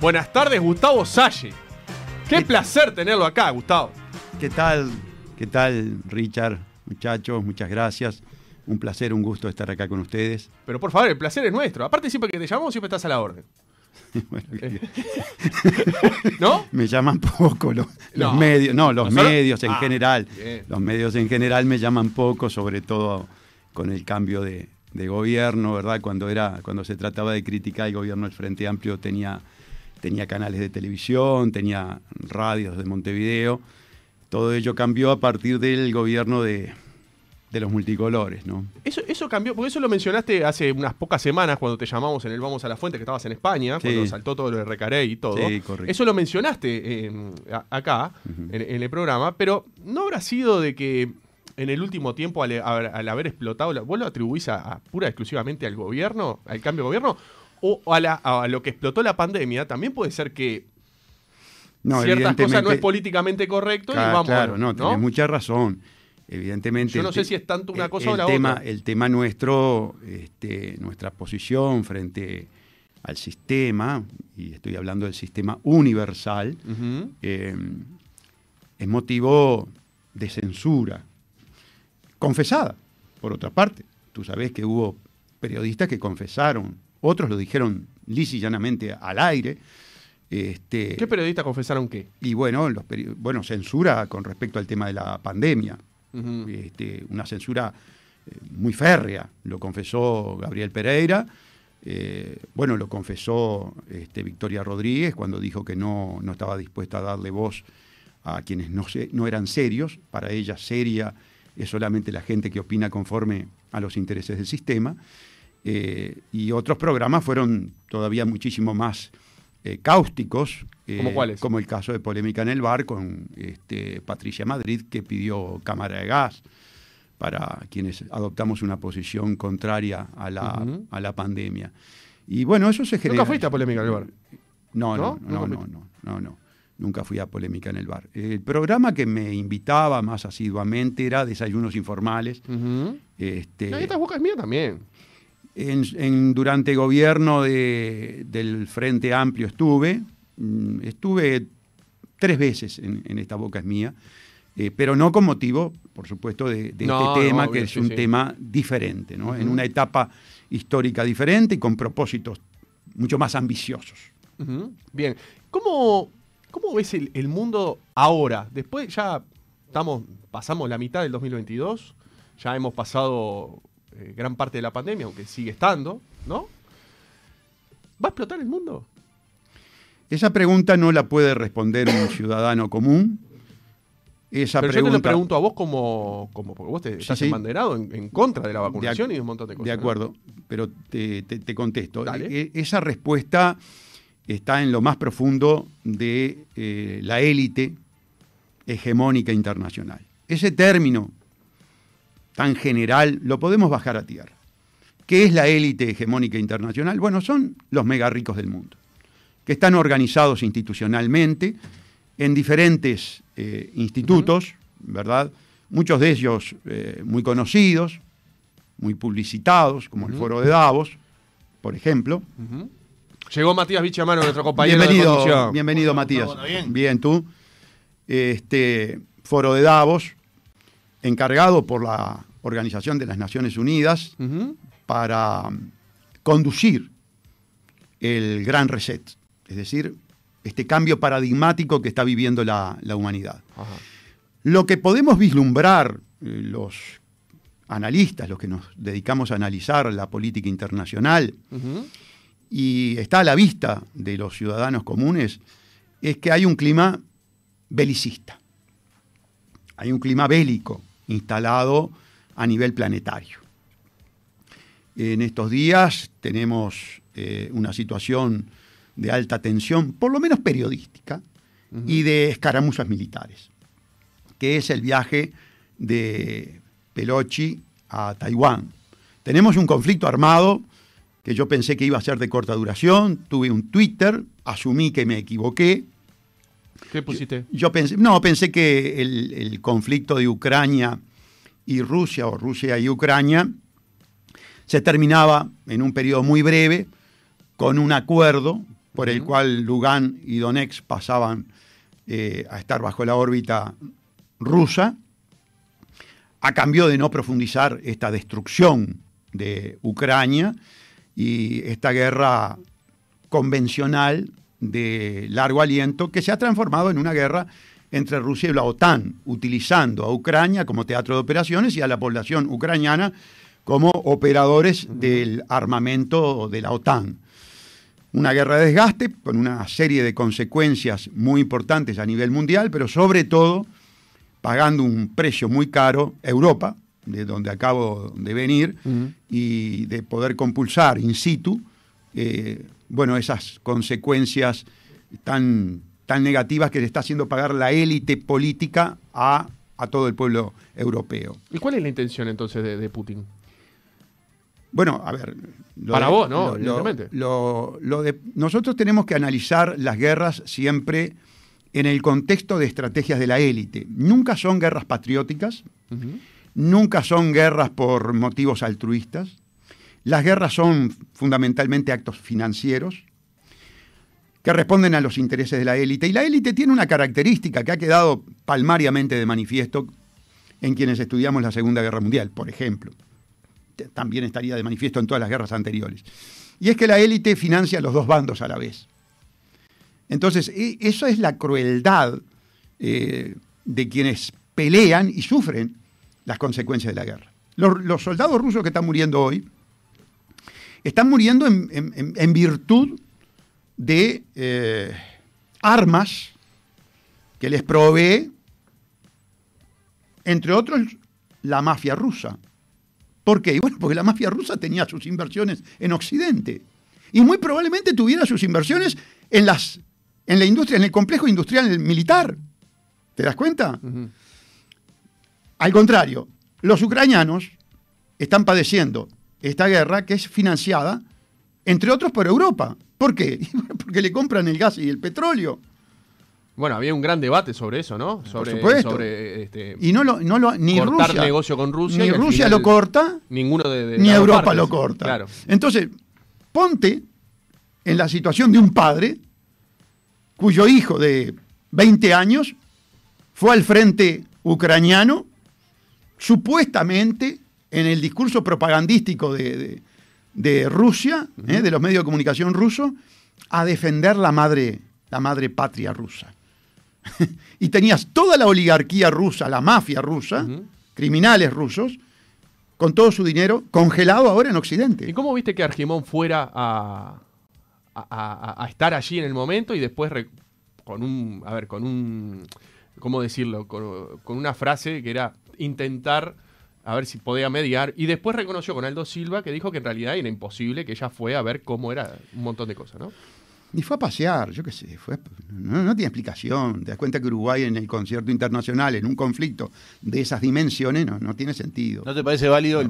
Buenas tardes, Gustavo Salle. Qué ¿Qué- placer tenerlo acá, Gustavo. ¿Qué tal? ¿Qué tal, Richard? Muchachos, muchas gracias. Un placer, un gusto estar acá con ustedes. Pero por favor, el placer es nuestro. Aparte, siempre que te llamamos, siempre estás a la orden. Bueno, ¿No? me llaman poco los, medios, no, los ¿Nosotros? medios en Ah, general. bien. Los medios en general me llaman poco, sobre todo con el cambio de, de gobierno, ¿verdad? Cuando era, cuando se trataba de criticar el gobierno del Frente Amplio tenía, tenía canales de televisión, tenía radios de Montevideo. Todo ello cambió a partir del gobierno de, de los multicolores, ¿no? Eso, eso cambió, porque eso lo mencionaste hace unas pocas semanas cuando te llamamos en el Vamos a la Fuente, que estabas en España, Sí. cuando saltó todo lo de Recarey y todo. Sí, correcto. Eso lo mencionaste eh, acá, en, en el programa, pero ¿no habrá sido de que en el último tiempo, al, haber explotado, ¿vos lo atribuís a, a pura y exclusivamente al gobierno, al cambio de gobierno? O a, la- a lo que explotó la pandemia, también puede ser que No, ciertas cosas no es políticamente correcto y Claro, vamos. claro, no, ¿no? tenés mucha razón. Evidentemente. Yo no sé si es tanto una el- cosa o el la tema, otra. El tema nuestro, este, nuestra posición frente al sistema, y estoy hablando del sistema universal, eh, es motivo de censura. Confesada, por otra parte. Tú sabés que hubo periodistas que confesaron, otros lo dijeron lis y llanamente al aire. Este, ¿Qué periodistas confesaron qué? y bueno, los peri- bueno, censura con respecto al tema de la pandemia. Este, una censura eh, muy férrea, lo confesó Gabriel Pereira, eh, bueno, lo confesó este, Victoria Rodríguez cuando dijo que no, no estaba dispuesta a darle voz a quienes no, se- no eran serios, para ella seria es solamente la gente que opina conforme a los intereses del sistema, Eh, y otros programas fueron todavía muchísimo más eh, cáusticos, eh, ¿Cómo cuáles? como el caso de Polémica en el Bar con este, Patricia Madrid, que pidió cámara de gas para quienes adoptamos una posición contraria a la, a la pandemia. Y bueno, eso se genera. ¿Nunca fuiste a polémica en el bar? No, ¿No? no, no, ¿Nunca no, no, no, no. Nunca fui a polémica en el bar. El programa que me invitaba más asiduamente era Desayunos Informales. Este, No, y esta boca es mía también. En, en- durante el gobierno de- del Frente Amplio estuve, mm, estuve tres veces en, en esta boca es mía, eh, pero no con motivo, por supuesto, de, de No, este tema, no, que es un sí. tema diferente, ¿no? en una etapa histórica diferente y con propósitos mucho más ambiciosos. Bien. ¿Cómo, cómo ves el, el mundo ahora? Después ya estamos, pasamos la mitad del 2022, ya hemos pasado eh, gran parte de la pandemia, aunque sigue estando, ¿no? ¿Va a explotar el mundo? Esa pregunta no la puede responder un ciudadano común. Esa Pero yo te pregunta, lo pregunto a vos como, como porque vos te Sí, estás sí. embanderado en, en contra de la De vacunación ac- y de un montón de cosas. De ¿no? acuerdo, pero te, te- te contesto. E- esa respuesta está en lo más profundo de eh, la élite hegemónica internacional. Ese término tan general lo podemos bajar a tierra. ¿Qué es la élite hegemónica internacional? Bueno, son los mega ricos del mundo, que están organizados institucionalmente en diferentes eh, institutos, ¿verdad? Muchos de ellos eh, muy conocidos, muy publicitados, como el. Foro de Davos, por ejemplo. Llegó Matías Vichamano, nuestro compañero de Bienvenido, conducción. bienvenido Matías. ¿Todo bien? tú. Este Foro de Davos, encargado por la Organización de las Naciones Unidas para mm, conducir el gran reset, es decir, este cambio paradigmático que está viviendo la, la humanidad. Ajá. Lo que podemos vislumbrar eh, los analistas, los que nos dedicamos a analizar la política internacional, y está a la vista de los ciudadanos comunes, es que hay un clima belicista. Hay un clima bélico instalado a nivel planetario. En estos días tenemos eh, una situación de alta tensión, por lo menos periodística, y de escaramuzas militares, que es el viaje de Pelochi a Taiwán. Tenemos un conflicto armado que yo pensé que iba a ser de corta duración, tuve un Twitter, asumí que me equivoqué. ¿Qué pusiste? Yo pensé, no, pensé que el, el conflicto de Ucrania y Rusia, o Rusia y Ucrania, se terminaba en un periodo muy breve con un acuerdo por el cual Lugan y Donetsk pasaban eh, a estar bajo la órbita rusa, a cambio de no profundizar esta destrucción de Ucrania y esta guerra convencional de largo aliento que se ha transformado en una guerra entre Rusia y la OTAN, utilizando a Ucrania como teatro de operaciones y a la población ucraniana como operadores del armamento de la OTAN. Una guerra de desgaste con una serie de consecuencias muy importantes a nivel mundial, pero sobre todo pagando un precio muy caro Europa, de donde acabo de venir, y de poder compulsar in situ, eh, bueno, esas consecuencias tan, tan negativas que le está haciendo pagar la élite política a, todo el pueblo europeo. ¿Y cuál es la intención entonces de Putin? Bueno, a ver. Para vos, ¿no? Lo, de, nosotros tenemos que analizar las guerras siempre en el contexto de estrategias de la élite. Nunca son guerras patrióticas, nunca son guerras por motivos altruistas. Las guerras son fundamentalmente actos financieros que responden a los intereses de la élite. Y la élite tiene una característica que ha quedado palmariamente de manifiesto en quienes estudiamos la Segunda Guerra Mundial, por ejemplo también estaría de manifiesto en todas las guerras anteriores. Y es que la élite financia a los dos bandos a la vez. Entonces, e, eso es la crueldad eh, de quienes pelean y sufren las consecuencias de la guerra. Los, soldados rusos que están muriendo hoy están muriendo en, virtud de eh, armas que les provee, entre otros, la mafia rusa. ¿Por qué? Bueno, porque la mafia rusa tenía sus inversiones en Occidente. Y muy probablemente tuviera sus inversiones en, las, en la industria, en el complejo industrial militar. ¿Te das cuenta? Al contrario, los ucranianos están padeciendo esta guerra que es financiada, entre otros, por Europa. ¿Por qué? Porque le compran el gas y el petróleo. Bueno, había un gran debate sobre eso, ¿no? Sobre, Por supuesto. Sobre, este, y no lo, no lo ni cortar negocio con Rusia. Ni Rusia lo corta. Ninguno de, ni Europa lo corta. Claro. Entonces, ponte en la situación de un padre cuyo hijo de 20 años fue al frente ucraniano, supuestamente en el discurso propagandístico de, Rusia, ¿eh? de los medios de comunicación rusos, a defender la madre, la madre patria rusa. y tenías toda la oligarquía rusa, la mafia rusa, criminales rusos, con todo su dinero congelado ahora en Occidente. ¿Y cómo viste que Argimón fuera a, a, estar allí en el momento y después con un, a ver, con un, ¿cómo decirlo? Con, una frase que era intentar a ver si podía mediar. Y después reconoció con Aldo Silva que dijo que en realidad era imposible, que ella fue a ver cómo era un montón de cosas, ¿no? Ni fue a pasear, yo qué sé, fue, no, tiene explicación. Te das cuenta que Uruguay en el concierto internacional, en un conflicto de esas dimensiones, no, no tiene sentido. ¿No te parece válido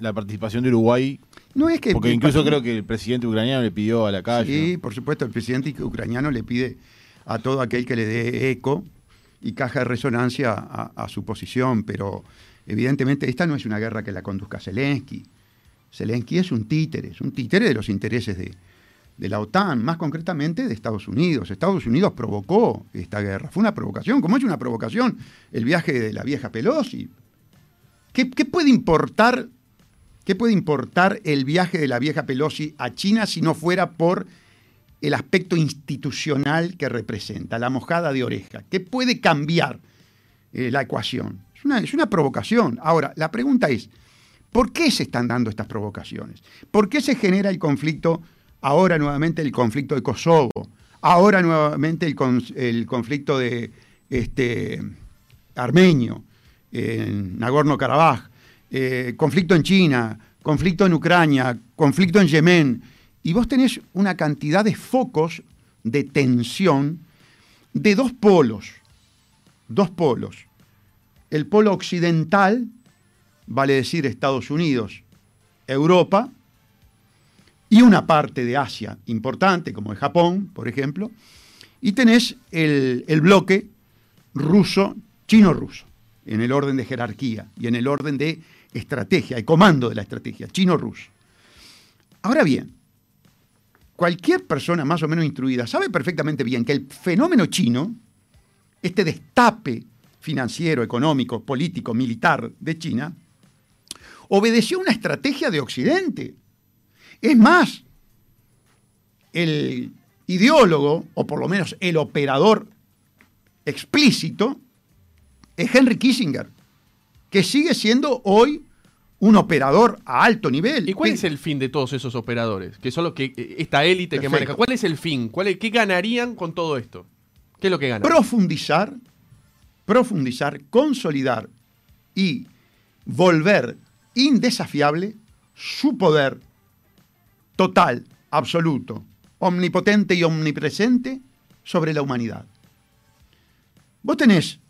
la participación de Uruguay? No es que. Porque incluso creo que el presidente ucraniano le pidió a la calle. Sí, por supuesto, el presidente ucraniano le pide a todo aquel que le dé eco y caja de resonancia a, su posición, pero evidentemente esta no es una guerra que la conduzca Zelensky. Zelensky es un títere, es un títere de los intereses de, de la OTAN, más concretamente de Estados Unidos. Estados Unidos provocó esta guerra. Fue una provocación, como es una provocación el viaje de la vieja Pelosi. ¿Qué, puede importar, ¿Qué puede importar el viaje de la vieja Pelosi a China si no fuera por el aspecto institucional que representa, la mojada de oreja? ¿Qué puede cambiar eh, la ecuación? Es una, es una provocación. Ahora, la pregunta es, ¿por qué se están dando estas provocaciones? ¿Por qué se genera el conflicto? ahora nuevamente el conflicto de Kosovo, ahora nuevamente el, conflicto de este, armenio, en Nagorno-Karabaj, eh, conflicto en China, conflicto en Ucrania, conflicto en Yemen, y vos tenés una cantidad de focos de tensión de dos polos, dos polos. El polo occidental, vale decir Estados Unidos, Europa, y una parte de Asia importante, como el Japón, por ejemplo, y tenés el, bloque ruso, chino-ruso, en el orden de jerarquía y en el orden de estrategia, el comando de la estrategia, chino-ruso. Ahora bien, cualquier persona más o menos instruida sabe perfectamente bien que el fenómeno chino, este destape financiero, económico, político, militar de China, obedeció una estrategia de Occidente. Es más, el ideólogo, o por lo menos el operador explícito, es Henry Kissinger, que sigue siendo hoy un operador a alto nivel. ¿Y cuál es el fin de todos esos operadores? Que son los que eh, esta élite que maneja. ¿Cuál es el fin? ¿Cuál es- ¿Qué ganarían con todo esto? ¿Qué es lo que ganan? profundizar, profundizar, consolidar y volver indesafiable su poder total, absoluto, omnipotente y omnipresente sobre la humanidad. Vos tenés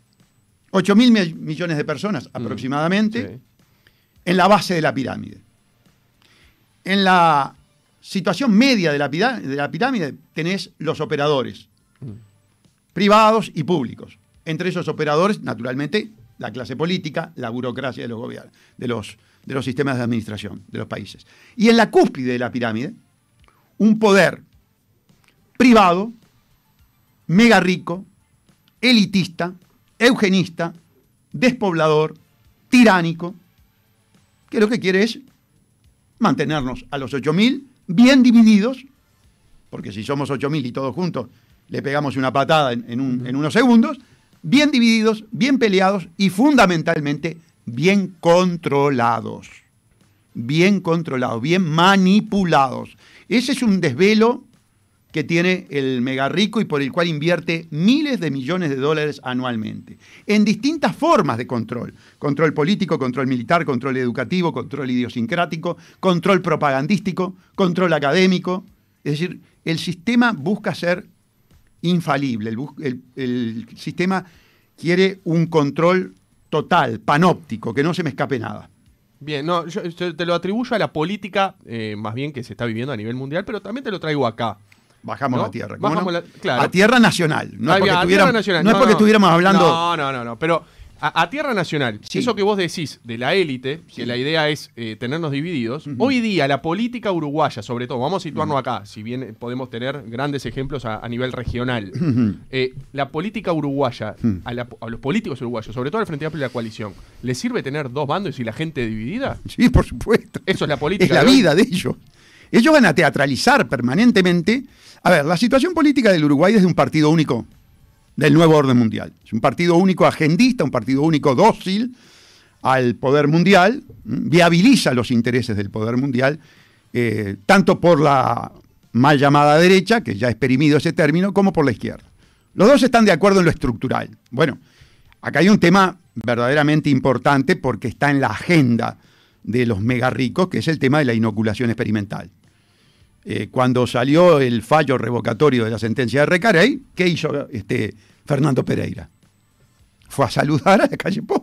8 mil mi- millones de personas aproximadamente Sí. en la base de la pirámide. En la situación media de la, pirá- de la pirámide tenés los operadores, privados y públicos. Entre esos operadores, naturalmente, la clase política, la burocracia de los gobiernos, de los, de los sistemas de administración de los países. Y en la cúspide de la pirámide, un poder privado, mega rico, elitista, eugenista, despoblador, tiránico, que lo que quiere es mantenernos a los 8.000 bien divididos, porque si somos 8.000 y todos juntos le pegamos una patada en, en un- en unos segundos, bien divididos, bien peleados y fundamentalmente bien controlados. Bien controlados, bien manipulados. Ese es un desvelo que tiene el mega rico y por el cual invierte miles de millones de dólares anualmente, en distintas formas de control. Control político, control militar, control educativo, control idiosincrático, control propagandístico, control académico. Es decir, el sistema busca ser infalible, el, el- el sistema quiere un control total, panóptico, que no se me escape nada. Bien, no, yo, yo te lo atribuyo a la política, eh, más bien que se está viviendo a nivel mundial, pero también te lo traigo acá. Bajamos ¿No? la tierra. ¿cómo Bajamos no? la- claro. A tierra nacional. No es porque, a Tierra Nacional. no es porque estuviéramos hablando... No, no, no, no. Pero a, a Tierra Nacional, Sí. eso que vos decís de la élite, que la idea es eh, tenernos divididos, hoy día la política uruguaya, sobre todo, vamos a situarnos acá, si bien podemos tener grandes ejemplos a, a nivel regional. Eh, la política uruguaya, a, la- a los políticos uruguayos, sobre todo al Frente Amplio y la coalición, ¿les sirve tener dos bandos y la gente dividida? Sí, por supuesto. Eso es la política Es la de vida de ellos. Ellos van a teatralizar permanentemente. A ver, la situación política del Uruguay es de un partido único del nuevo orden mundial. Es un partido único agendista, un partido único dócil al poder mundial, viabiliza los intereses del poder mundial, eh, tanto por la mal llamada derecha, que ya ha experimido ese término, como por la izquierda. Los dos están de acuerdo en lo estructural. Bueno, acá hay un tema verdaderamente importante porque está en la agenda de los mega ricos, que es el tema de la inoculación experimental. Eh, cuando salió el fallo revocatorio de la sentencia de Recarey, ¿qué hizo este Fernando Pereira? Fue a saludar a la calle Pou.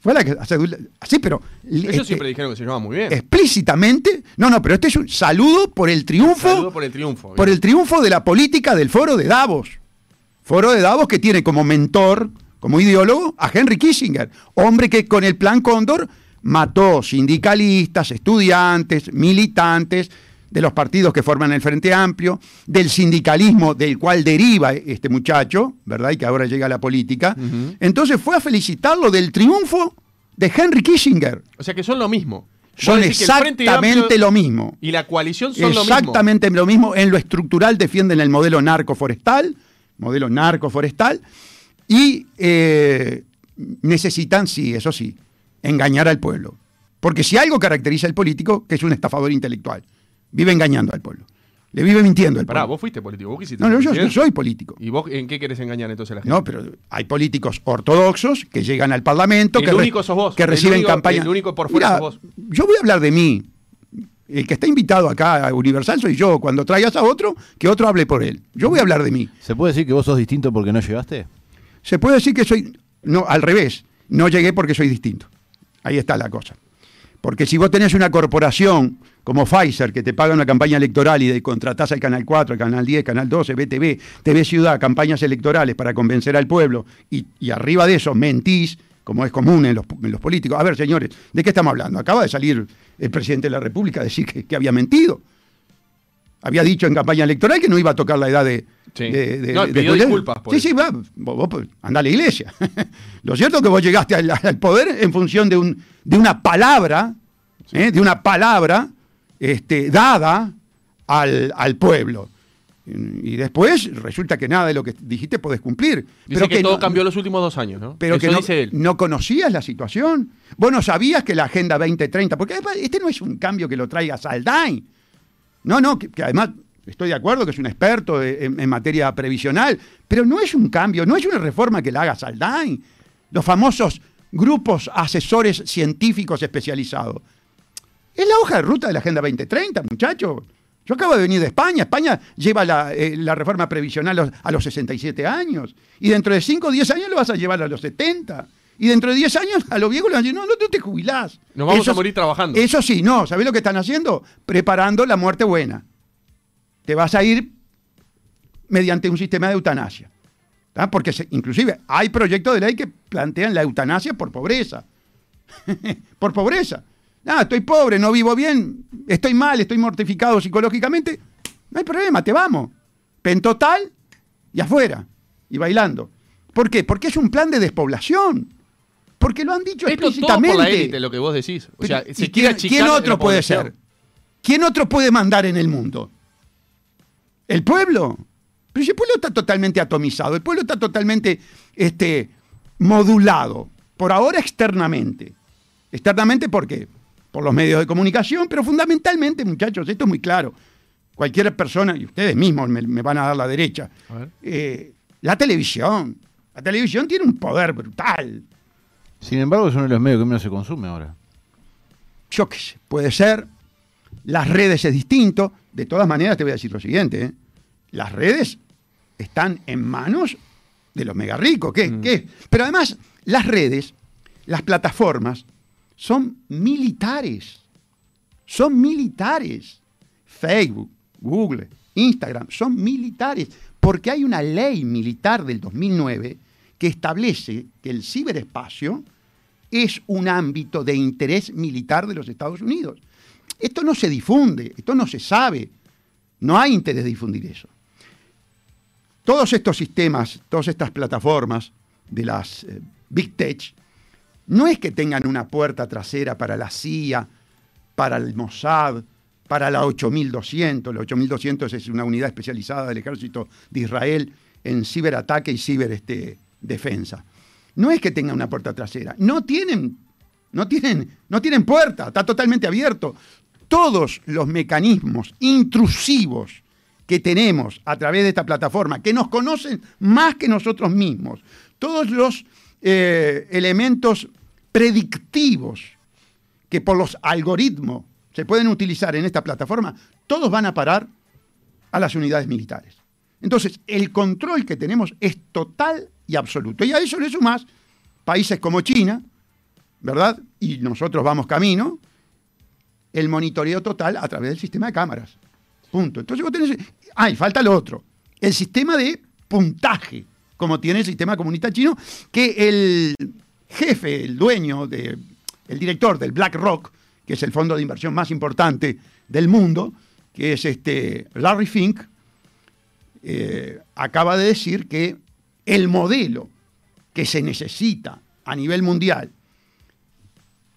Fue a la que a saludar- Sí, pero Ellos este, siempre dijeron que se llevaban muy bien. explícitamente, no, no, pero este es un saludo por el triunfo Saludo por el triunfo. por el triunfo de la política del foro de Davos. Foro de Davos que tiene como mentor, como ideólogo, a Henry Kissinger, hombre que con el plan Cóndor mató sindicalistas, estudiantes, militantes de los partidos que forman el Frente Amplio, del sindicalismo del cual deriva este muchacho, ¿verdad? Y que ahora llega a la política. Entonces fue a felicitarlo del triunfo de Henry Kissinger. O sea que son lo mismo. Son exactamente lo mismo. Y la coalición son lo mismo. Exactamente lo mismo. En lo estructural defienden el modelo narcoforestal, modelo narcoforestal, y eh, necesitan, sí, eso sí, engañar al pueblo. Porque si algo caracteriza al político, que es un estafador intelectual, vive engañando al pueblo. Le vive mintiendo al Pará, pueblo. vos fuiste político. Vos quisiste No, no, yo, soy político. ¿Y vos en qué querés engañar entonces a la gente? No, pero hay políticos ortodoxos que llegan al Parlamento, El que, único sos vos, que el reciben único- campaña. el único por fuera Mira, sos vos. Yo voy a hablar de mí. El que está invitado acá a Universal soy yo. Cuando traigas a otro, que otro hable por él. Yo voy a hablar de mí. ¿Se puede decir que vos sos distinto porque no llegaste? Se puede decir que soy. No, al revés. No llegué porque soy distinto. Ahí está la cosa. Porque si vos tenés una corporación como Pfizer que te paga una campaña electoral y de contratás al Canal 4, al Canal 10, Canal 12, BTV, TV Ciudad, campañas electorales para convencer al pueblo y, y arriba de eso mentís, como es común en los, en los políticos. A ver, señores, ¿de qué estamos hablando? Acaba de salir el presidente de la República a decir que, que había mentido. había dicho en campaña electoral que no iba a tocar la edad de. Sí. de- de- No, de pidió disculpas por Sí, eso. sí, va. Vos, vos, pues, andá a la iglesia. Lo cierto es que vos llegaste al, al poder en función de, un, de una palabra, ¿eh? de una palabra este, dada al, al pueblo. Y después resulta que nada de lo que dijiste podés cumplir. Dice que, todo no- cambió los últimos dos años, ¿no? pero Eso que no, dice él. no conocías la situación. Vos no sabías que la Agenda 2030, porque este no es un cambio que lo traiga Saldain. No, no, que, que además estoy de acuerdo que es un experto en, en materia previsional, pero no es un cambio, no es una reforma que la haga Saldain. Los famosos grupos asesores científicos especializados. Es la hoja de ruta de la Agenda 2030, muchachos. Yo acabo de venir de España. España lleva la, eh, la reforma previsional a los, a los 67 años. Y dentro de 5 o 10 años lo vas a llevar a los 70. Y dentro de 10 años a los viejos le van a decir, no, no, no te jubilás. Nos vamos Eso- a morir trabajando. Eso sí, no. ¿Sabés lo que están haciendo? Preparando la muerte buena. Te vas a ir mediante un sistema de eutanasia. ¿tá? Porque se- inclusive hay proyectos de ley que plantean la eutanasia por pobreza. por pobreza. Ah, estoy pobre, no vivo bien, estoy mal, estoy mortificado psicológicamente. No hay problema, te vamos. Pentotal y afuera. Y bailando. ¿Por qué? Porque es un plan de despoblación. Porque lo han dicho Esto todo explícitamente. por la élite, lo que vos decís. O sea, Pero, se ¿y quiere quién, otro puede ser? ¿Quién otro puede mandar en el mundo? ¿El pueblo? Pero si el pueblo está totalmente atomizado, el pueblo está totalmente este, modulado, por ahora externamente. Externamente, ¿por qué? Por los medios de comunicación, pero fundamentalmente, muchachos, esto es muy claro. Cualquier persona, y ustedes mismos me, me van a dar la derecha, A ver. eh, la televisión. La televisión tiene un poder brutal. Sin embargo, es uno de los medios que menos se consume ahora. yo qué sé, puede ser. Las redes es distinto. De todas maneras, te voy a decir lo siguiente. ¿eh? Las redes están en manos de los mega ricos. ¿Qué? Mm. ¿Qué? Pero además, las redes, las plataformas, son militares. Son militares. Facebook, Google, Instagram, son militares. Porque hay una ley militar del 2009 que establece que el ciberespacio es un ámbito de interés militar de los Estados Unidos. Esto no se difunde, esto no se sabe. No hay interés de difundir eso. Todos estos sistemas, todas estas plataformas de las eh, Big Tech, no es que tengan una puerta trasera para la CIA, para el Mossad, para la 8200. La 8200 es una unidad especializada del ejército de Israel en ciberataque y ciberdefensa. No es que tengan una puerta trasera, no tienen, no tienen, no tienen puerta, está totalmente abierto. Todos los mecanismos intrusivos que tenemos a través de esta plataforma, que nos conocen más que nosotros mismos, todos los eh, elementos predictivos que por los algoritmos se pueden utilizar en esta plataforma, todos van a parar a las unidades militares. Entonces, el control que tenemos es total y absoluto. Y a eso le sumás países como China, ¿verdad? Y nosotros vamos camino, el monitoreo total a través del sistema de cámaras. Punto. Entonces vos tenés... Ah, y falta lo otro. El sistema de puntaje, como tiene el sistema comunista chino, que el jefe, el dueño, de, el director del BlackRock, que es el fondo de inversión más importante del mundo, que es este Larry Fink, eh, acaba de decir que el modelo que se necesita a nivel mundial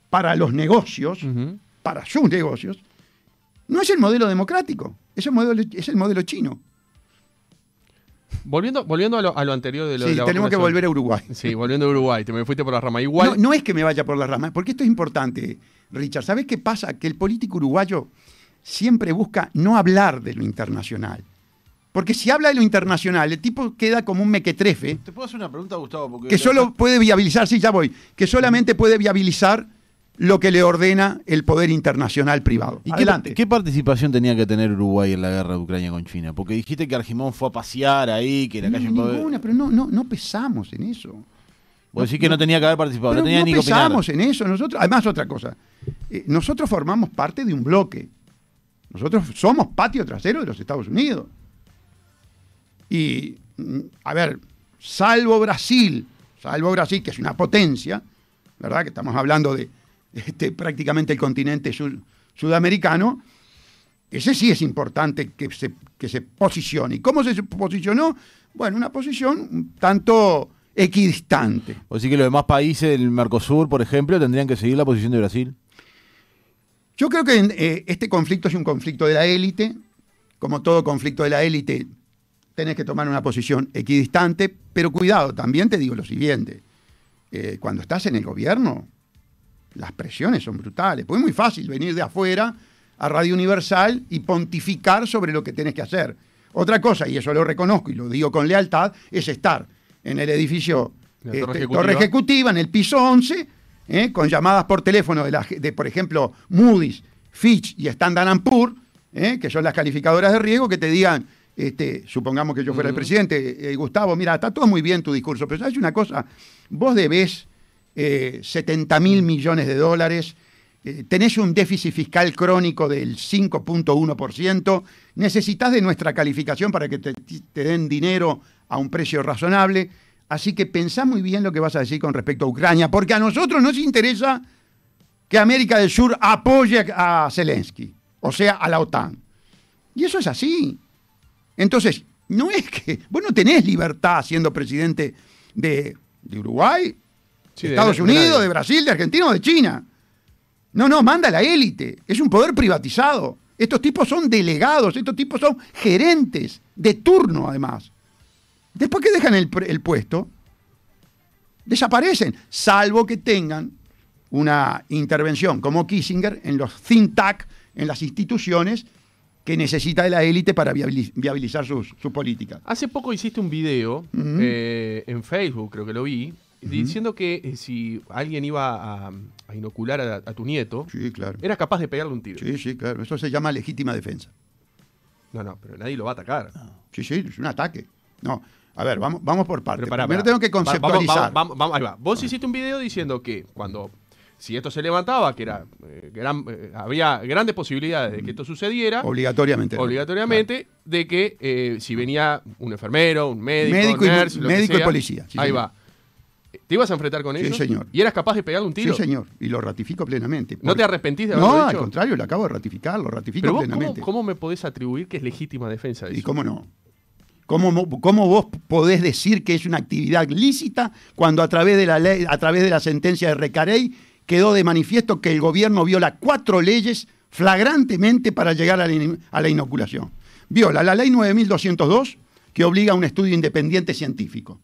para los negocios, para sus negocios, no es el modelo democrático, es el modelo, es el modelo chino. Volviendo, volviendo a, lo, a lo anterior de lo Sí, de la tenemos que volver a Uruguay. Sí, volviendo a Uruguay, te me fuiste por la rama. Igual, No, no es que me vaya por las ramas, porque esto es importante, Richard. ¿Sabes qué pasa? Que el político uruguayo siempre busca no hablar de lo internacional. Porque si habla de lo internacional, el tipo queda como un mequetrefe ¿Te puedo hacer una pregunta, Gustavo? Porque que solo puede viabilizar, sí, ya voy, que solamente puede viabilizar lo que le ordena el poder internacional privado. ¿Y qué, Adelante. qué participación tenía que tener Uruguay en la guerra de Ucrania con China? Porque dijiste que Argimón fue a pasear ahí, que la No, calle... ninguna, pero no, no, no pesamos en eso. Vos decís que no tenía que haber participado, Pero no tenía no ni pensamos en eso. Nosotros, además, otra cosa. eh, nosotros formamos parte de un bloque. Nosotros somos patio trasero de los Estados Unidos. Y, mm, a ver, salvo Brasil, salvo Brasil, que es una potencia, ¿verdad? Que estamos hablando de este, prácticamente el continente sud- sudamericano. ese sí es importante que se, que se posicione. ¿Y cómo se posicionó? Bueno, una posición un tanto equidistante. O sea que los demás países del Mercosur, por ejemplo, tendrían que seguir la posición de Brasil. Yo creo que eh, este conflicto es un conflicto de la élite. Como todo conflicto de la élite, tenés que tomar una posición equidistante, pero cuidado, también te digo lo siguiente. Eh, cuando estás en el gobierno, las presiones son brutales. Pues es muy fácil venir de afuera a Radio Universal y pontificar sobre lo que tenés que hacer. Otra cosa, y eso lo reconozco y lo digo con lealtad, es estar en el edificio este, torre torre, ejecutiva. ejecutiva. en el piso 11, ¿eh? con llamadas por teléfono de, la- de, por ejemplo, Moody's, Fitch y Standard Poor's, ¿eh? que son las calificadoras de riesgo, que te digan, este, supongamos que yo fuera el presidente, eh, Gustavo, mira, está todo muy bien tu discurso, pero ¿sabes una cosa? Vos debés eh, 70 mil millones de dólares, eh, tenés un déficit fiscal crónico del 5.1%, necesitas de nuestra calificación para que te, te den dinero a un precio razonable. Así que pensá muy bien lo que vas a decir con respecto a Ucrania, porque a nosotros nos interesa que América del Sur apoye a Zelensky, o sea, a la OTAN. Y eso es así. Entonces, no es que vos no tenés libertad siendo presidente de, de Uruguay, Sí, de Estados de Unidos, de Brasil, de Argentina o de China. No, no, manda la élite. Es un poder privatizado. Estos tipos son delegados, estos tipos son gerentes de turno, además. Después que dejan el, pre- el puesto, desaparecen, salvo que tengan una intervención como Kissinger en los think tank, en las instituciones que necesita de la élite para viabili- viabilizar sus, sus políticas. Hace poco hiciste un video eh, en Facebook, creo que lo vi, diciendo que eh, si alguien iba a, a inocular a, a tu nieto, Sí, claro. eras capaz de pegarle un tiro. Sí, sí, claro. Eso se llama legítima defensa. No, no, pero nadie lo va a atacar. Sí, sí, es un ataque. No, a ver, vamos, vamos por partes. Primero pará. tengo que conceptualizar. Vamos, vamos, vamos, ahí va. Vos hiciste un video diciendo que cuando, si esto se levantaba, que era eh, gran- eh, había grandes posibilidades de que esto sucediera, Obligatoriamente. obligatoriamente, de que eh, si venía un enfermero, un médico, Médico y- nurse, lo que médico y policía, sí, ahí va. ¿Te ibas a enfrentar con Sí, ellos? señor. ¿Y eras capaz de pegarle un Sí, tiro? señor. Y lo ratifico plenamente. ¿No te arrepentís de haberlo No, dicho? al contrario, lo acabo de ratificar, lo ratifico Pero vos, ¿cómo, plenamente. cómo me podés atribuir que es legítima defensa de ¿Y eso? cómo no? ¿Cómo, mo- cómo vos podés decir que es una actividad lícita cuando a través de la ley, a través de la sentencia de Recarey quedó de manifiesto que el gobierno viola cuatro leyes flagrantemente para llegar a la, in- a la inoculación? Viola la ley 9202, que obliga a un estudio independiente científico.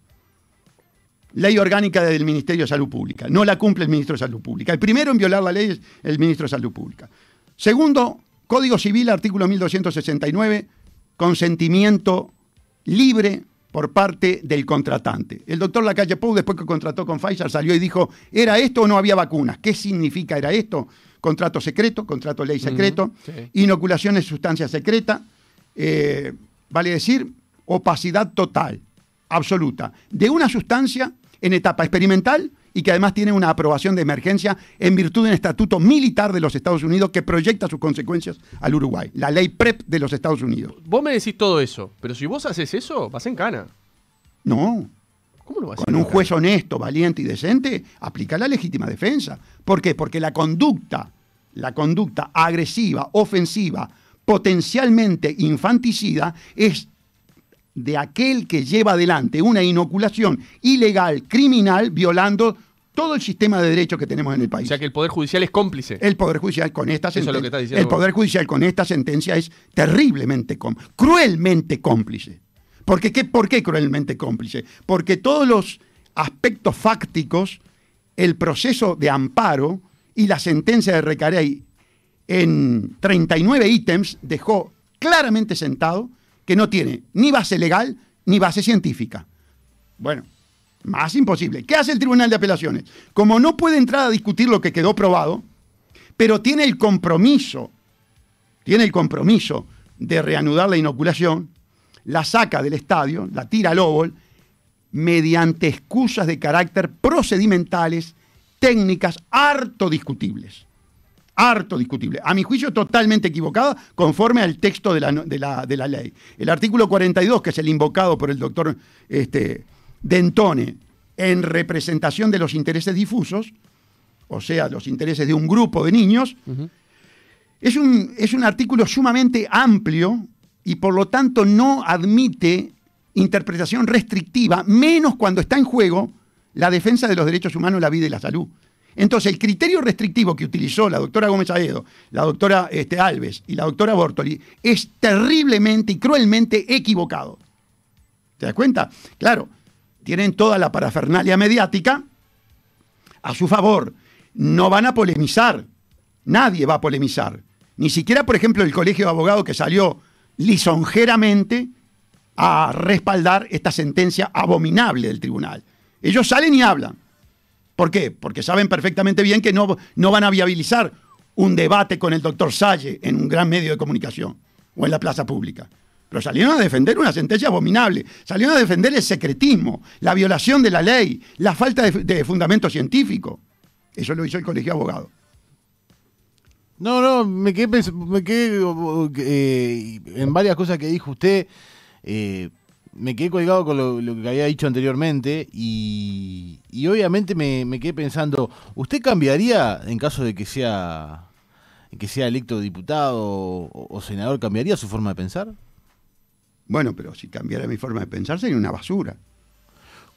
Ley orgánica del Ministerio de Salud Pública. No la cumple el ministro de Salud Pública. El primero en violar la ley es el ministro de Salud Pública. Segundo, Código Civil, artículo 1269, consentimiento libre por parte del contratante. El doctor Lacalle Pou, después que contrató con Pfizer, salió y dijo, ¿era esto o no había vacunas? ¿Qué significa era esto? Contrato secreto, contrato ley secreto, sí. inoculación de sustancia secreta, eh, vale decir, opacidad total, absoluta, de una sustancia en etapa experimental y que además tiene una aprobación de emergencia en virtud de un estatuto militar de los Estados Unidos que proyecta sus consecuencias al Uruguay, la ley PREP de los Estados Unidos. Vos me decís todo eso, pero si vos haces eso, vas en cana. No, ¿Cómo no vas con en un cana? juez honesto, valiente y decente, aplica la legítima defensa. ¿Por qué? Porque la conducta, la conducta agresiva, ofensiva, potencialmente infanticida, es de aquel que lleva adelante una inoculación ilegal, criminal, violando todo el sistema de derecho que tenemos en el O país. sea que el Poder Judicial es cómplice. El Poder Judicial con esta Eso es lo sentencia. que estás diciendo el vos. Poder Judicial con esta sentencia es terriblemente, com- cruelmente cómplice. ¿Por qué, qué- ¿Por qué cruelmente cómplice? Porque todos los aspectos fácticos, el proceso de amparo y la sentencia de Recarey en 39 ítems dejó claramente sentado que no tiene ni base legal ni base científica. Bueno, más imposible. ¿Qué hace el Tribunal de Apelaciones? Como no puede entrar a discutir lo que quedó probado, pero tiene el compromiso, tiene el compromiso de reanudar la inoculación, la saca del estadio, la tira al óvol, mediante excusas de carácter procedimentales, técnicas harto discutibles. Harto discutible. A mi juicio, totalmente equivocada, conforme al texto de la, de la- de la ley. El artículo 42, que es el invocado por el doctor este, Dentone en representación de los intereses difusos, o sea, los intereses de un grupo de niños, Es un, es un artículo sumamente amplio y por lo tanto no admite interpretación restrictiva, menos cuando está en juego la defensa de los derechos humanos, la vida y la salud. Entonces, el criterio restrictivo que utilizó la doctora Gómez Aedo, la doctora este, Alves y la doctora Bortoli es terriblemente y cruelmente equivocado. ¿Te das cuenta? Claro, tienen toda la parafernalia mediática a su favor. No van a polemizar. Nadie va a polemizar. Ni siquiera, por ejemplo, el Colegio de Abogados que salió lisonjeramente a respaldar esta sentencia abominable del tribunal. Ellos salen y hablan. ¿Por qué? Porque saben perfectamente bien que no, no van a viabilizar un debate con el doctor Salle en un gran medio de comunicación o en la plaza pública. Pero salieron a defender una sentencia abominable, salieron a defender el secretismo, la violación de la ley, la falta de, de fundamento científico. Eso lo hizo el Colegio de Abogados. No, no, me quedé, eh, en varias cosas que dijo usted. eh, me quedé colgado con lo, lo que había dicho anteriormente y, y obviamente me, me quedé pensando, ¿usted cambiaría en caso de que sea que sea electo diputado o, o senador, cambiaría su forma de pensar? Bueno, pero si cambiara mi forma de pensar sería una basura.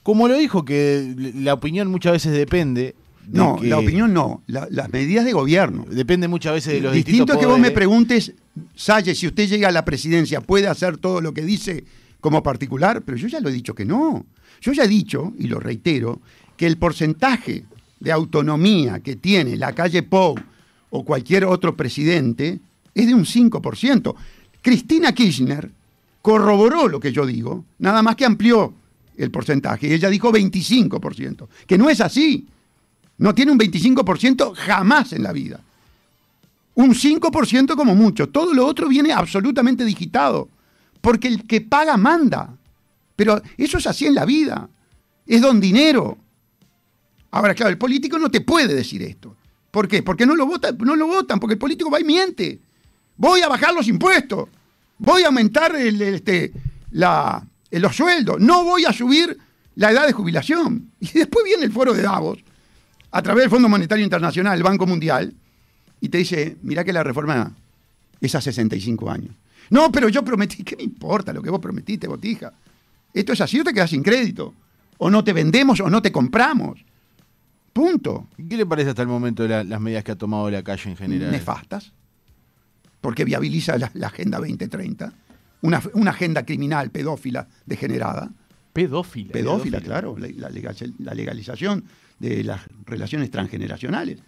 Como lo dijo, que la opinión muchas veces depende. de No, que- la opinión no, la- las medidas de gobierno. Depende muchas veces de los Distinto distintos es que vos me preguntes, Salle, si usted llega a la presidencia, ¿puede hacer todo lo que dice como particular? Pero yo ya lo he dicho que no. Yo ya he dicho, y lo reitero, que el porcentaje de autonomía que tiene la calle Pou o cualquier otro presidente es de un 5%. Cristina Kirchner corroboró lo que yo digo, nada más que amplió el porcentaje. Y ella dijo 25%, que no es así. No tiene un 25% jamás en la vida. Un 5% como mucho. Todo lo otro viene absolutamente digitado. Porque el que paga manda. Pero eso es así en la vida. Es don dinero. Ahora, claro, el político no te puede decir esto. ¿Por qué? Porque no lo votan, porque el político va y miente. Voy a bajar los impuestos. Voy a aumentar este, la- los sueldos. No voy a subir la edad de jubilación. Y después viene el foro de Davos, a través del Fondo Monetario Internacional, el Banco Mundial, y te dice, mirá que la reforma es a 65 años. No, pero yo prometí, ¿qué me importa lo que vos prometiste, botija? Esto es así o te quedas sin crédito. O no te vendemos o no te compramos. Punto. ¿Qué le parece hasta el momento la- las medidas que ha tomado la calle en general? Nefastas. Porque viabiliza la, la Agenda 2030. Una, una agenda criminal pedófila degenerada. Pedófila. Pedófila, claro. La, la legal- la legalización de las relaciones transgeneracionales.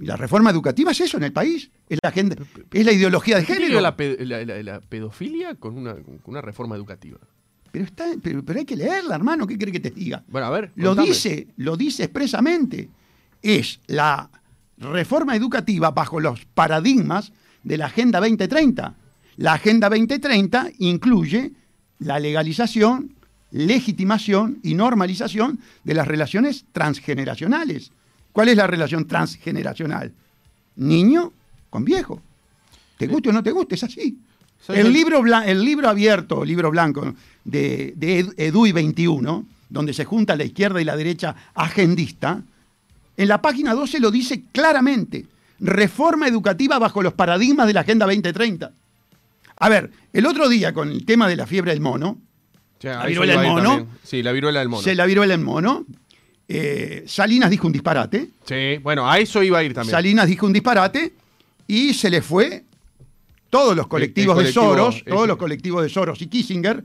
Y la reforma educativa es eso en el país. Es la, agenda, es la ideología de ¿Qué tiene género. la, la- la- la pedofilia con una, con una reforma educativa? Pero, está, pero, pero hay que leerla, hermano. ¿Qué quiere que te diga? Bueno, a ver. Lo contame. dice, lo dice expresamente. Es la reforma educativa bajo los paradigmas de la Agenda 2030. La Agenda 2030 incluye la legalización, legitimación y normalización de las relaciones transgeneracionales. ¿Cuál es la relación transgeneracional? Niño con viejo. ¿Te guste o no te guste? Es así. ¿Sabes El el- libro, el libro abierto, libro blanco de, de Ed- Edui 21, donde se junta la izquierda y la derecha agendista, en la página 12 lo dice claramente. Reforma educativa bajo los paradigmas de la Agenda 2030. A ver, el otro día con el tema de la fiebre del mono, O sea, La viruela del mono. Sí, la viruela del mono. se la viruela el mono, eh, Salinas dijo un disparate, Sí, bueno, a eso iba a ir también. Salinas dijo un disparate y se le fue todos los colectivos el de colectivo, Soros, ese. todos los colectivos de Soros y Kissinger,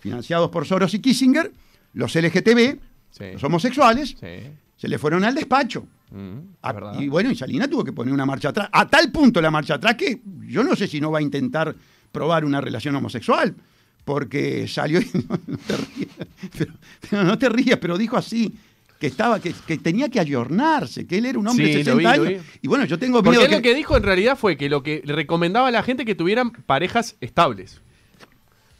financiados por Soros y Kissinger, los LGTB, Sí. los homosexuales, Sí. se le fueron al despacho. Mm, y bueno, y Salinas tuvo que poner una marcha atrás. A tal punto la marcha atrás que yo no sé si no va a intentar probar una relación homosexual. Porque salió y no, no te rías, pero, pero no te rías, pero dijo así, que estaba, que, que tenía que ayornarse, que él era un hombre Sí, de lo 60 vi, lo años. Y bueno, yo tengo Porque miedo él lo que, dijo en realidad fue que lo que recomendaba a la gente que tuvieran parejas estables.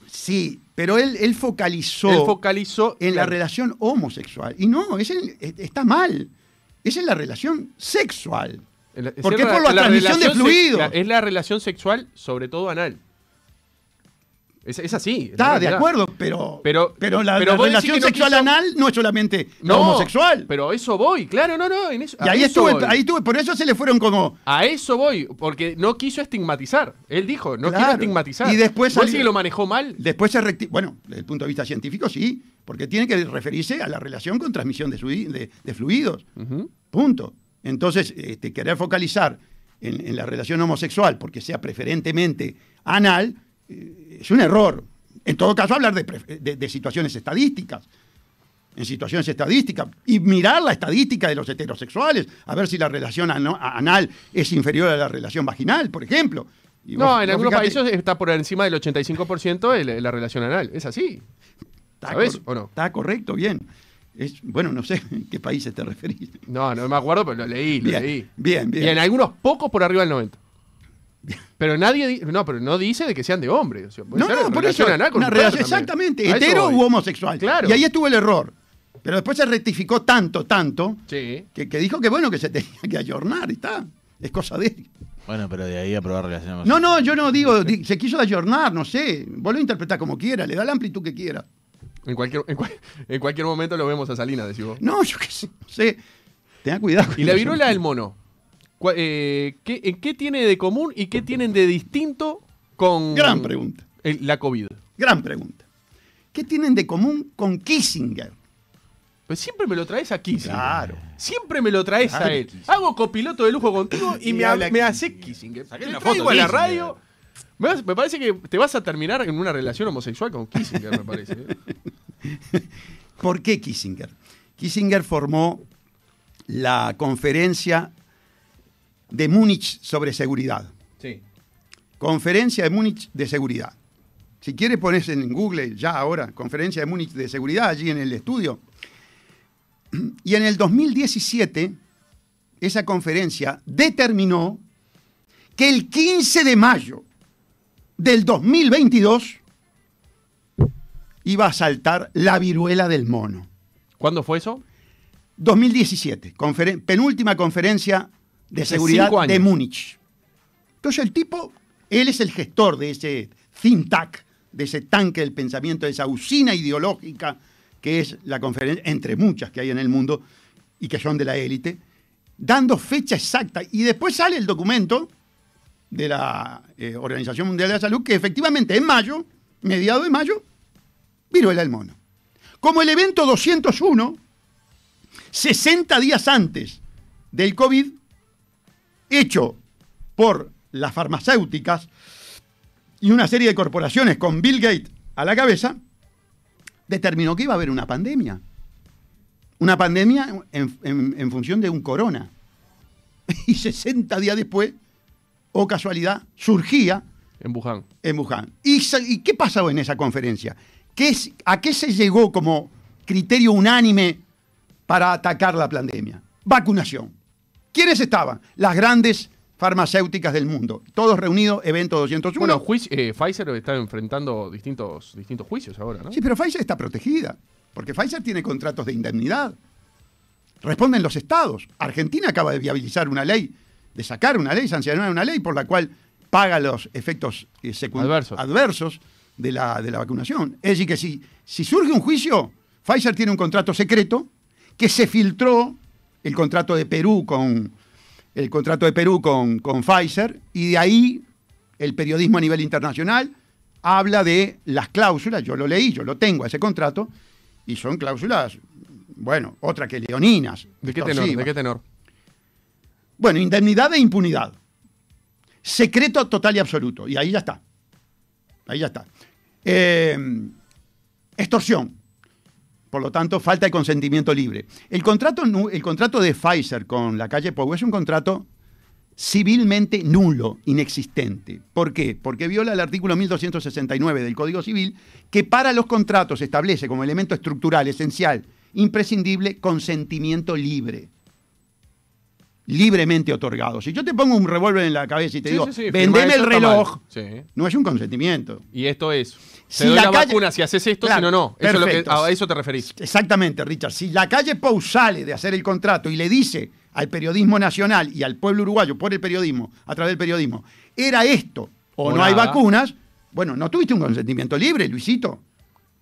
Sí, pero él, él focalizó Él focalizó en la relación homosexual. Y no, es el- está mal. Es en la relación sexual. es porque es por la transmisión de fluidos. Es la relación sexual, sobre todo anal. Es, es así. Está, de acuerdo, pero, Pero- la, pero la relación no sexual quiso- anal no es solamente No, homosexual. Pero a eso voy, claro, no, no. En eso, y ahí eso estuve, voy. ahí estuve, por eso se le fueron como. A eso voy, porque no quiso estigmatizar. Él dijo, no Claro. quiero estigmatizar. Y después ¿Vos salió- que lo manejó mal? Después se recti- Bueno, desde el punto de vista científico, sí, porque tiene que referirse a la relación con transmisión de, sui- de- de fluidos. Punto. Entonces, este, querer focalizar en, en la relación homosexual porque sea preferentemente anal es un error. En todo caso, hablar de, de- de situaciones estadísticas. En situaciones estadísticas. Y mirar la estadística de los heterosexuales, a ver si la relación anal es inferior a la relación vaginal, por ejemplo. Y No, vos- en vos algunos países está por encima del 85% de la, la relación anal. Es así. Está ¿Sabés cor- o no? Está correcto, bien. Es, bueno, no sé en qué países te referís. No, no me acuerdo, pero lo leí, lo Bien, leí. bien, bien. Y en algunos pocos por arriba del 90. Pero nadie, di- no, pero no dice de que sean de hombre. O sea, puede No, ser no, por eso. relación anal con una relación- exactamente, hetero u homosexual. Claro. Y ahí estuvo el error. Pero después se rectificó tanto, tanto, Sí. que, que dijo que bueno, que se tenía que ayornar y está. Es cosa de él. Bueno, pero de ahí a probar relaciones. No, no, yo no digo, di- se quiso ayornar, no sé. Vos lo interpretás como quiera, le da la amplitud que quiera. En cualquier, en, cual- en cualquier momento lo vemos a Salinas, decís vos. No, yo qué sé, no sé. Tenga cuidado. con Y la viruela del mono. Eh, ¿qué, en ¿Qué tiene de común y qué tienen de distinto con Gran pregunta. el- la COVID? Gran pregunta. ¿Qué tienen de común con Kissinger? Pues siempre me lo traes a Kissinger. Claro. Siempre me lo traes Claro, a él. Kissinger. Hago copiloto de lujo contigo y, Y me, habla me Kissinger. hace Kissinger. Saqué una foto a la radio. Me parece que te vas a terminar en una relación homosexual con Kissinger, me parece. ¿eh? ¿Por qué Kissinger? Kissinger formó la conferencia de Múnich sobre seguridad. Sí. Conferencia de Múnich de seguridad. Si quieres pones en Google ya ahora, conferencia de Múnich de seguridad allí en el estudio. Y en el 2017, esa conferencia determinó que el 15 de mayo del 2022 iba a saltar la viruela del mono. ¿Cuándo fue eso? 2017, conferen- penúltima conferencia de seguridad de Múnich. Entonces el tipo, él es el gestor de ese think tank, de ese tanque del pensamiento, de esa usina ideológica que es la conferencia, entre muchas que hay en el mundo y que son de la élite, dando fecha exacta. Y después sale el documento de la eh, Organización Mundial de la Salud que efectivamente en mayo, mediado de mayo, viruela del mono. Como el evento 201, 60 días antes del COVID, hecho por las farmacéuticas y una serie de corporaciones con Bill Gates a la cabeza, determinó que iba a haber una pandemia. Una pandemia en, en- en función de un corona. Y 60 días después, o casualidad, surgía En Wuhan. en Wuhan. ¿Y, qué pasó en esa conferencia? ¿Qué es- ¿A qué se llegó como criterio unánime para atacar la pandemia? Vacunación. ¿Quiénes estaban? Las grandes farmacéuticas del mundo. Todos reunidos, evento 201. Bueno, juicio- eh, Pfizer está enfrentando distintos, distintos juicios ahora, ¿no? Sí, pero Pfizer está protegida, porque Pfizer tiene contratos de indemnidad. Responden los estados. Argentina acaba de viabilizar una ley, de sacar una ley, sancionar una ley por la cual paga los efectos eh, adversos de la, de la vacunación. Es decir, que si, si surge un juicio, Pfizer tiene un contrato secreto que se filtró el contrato de Perú con el contrato de Perú con, con Pfizer y de ahí el periodismo a nivel internacional habla de las cláusulas, yo lo leí, yo lo tengo ese contrato, y son cláusulas, bueno, otra que leoninas. ¿De qué tenor? extorsivas. ¿De qué tenor? Bueno, indemnidad e impunidad. Secreto total y absoluto. Y ahí ya está. Ahí ya está. Eh, extorsión. Por lo tanto, falta de consentimiento libre. El contrato, el contrato de Pfizer con la calle Pou es un contrato civilmente nulo, inexistente. ¿Por qué? Porque viola el artículo 1269 del Código Civil, que para los contratos establece como elemento estructural, esencial, imprescindible, consentimiento libre. Libremente otorgado. Si yo te pongo un revólver en la cabeza y te Sí, digo, sí, sí, firma vendeme el reloj, no es un consentimiento. Y esto es. Si doy la la, calle- vacuna si haces esto, Claro, si no, no. Eso es lo que- a eso te referís. Exactamente, Richard. Si la calle Pou sale de hacer el contrato y le dice al periodismo nacional y al pueblo uruguayo por el periodismo, a través del periodismo, era esto o, O no hay vacunas, Bueno, ¿no tuviste un consentimiento libre, Luisito?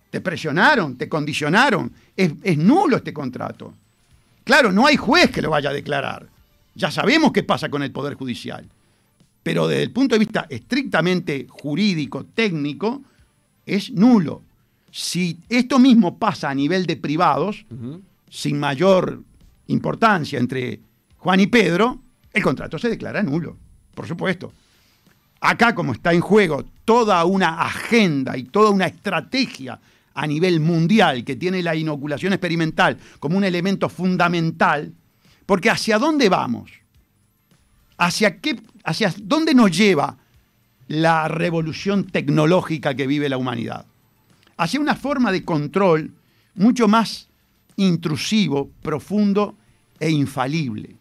Te presionaron, te condicionaron. Es, es nulo este contrato. Claro, no hay juez que lo vaya a declarar. Ya sabemos qué pasa con el Poder Judicial. Pero desde el punto de vista estrictamente jurídico, técnico, es nulo. Si esto mismo pasa a nivel de privados, sin mayor importancia entre Juan y Pedro, el contrato se declara nulo, por supuesto. Acá, como está en juego toda una agenda y toda una estrategia a nivel mundial que tiene la inoculación experimental como un elemento fundamental, porque ¿hacia dónde vamos? ¿Hacia, qué, ¿Hacia dónde nos lleva la revolución tecnológica que vive la humanidad? Hacia una forma de control mucho más intrusivo, profundo e infalible.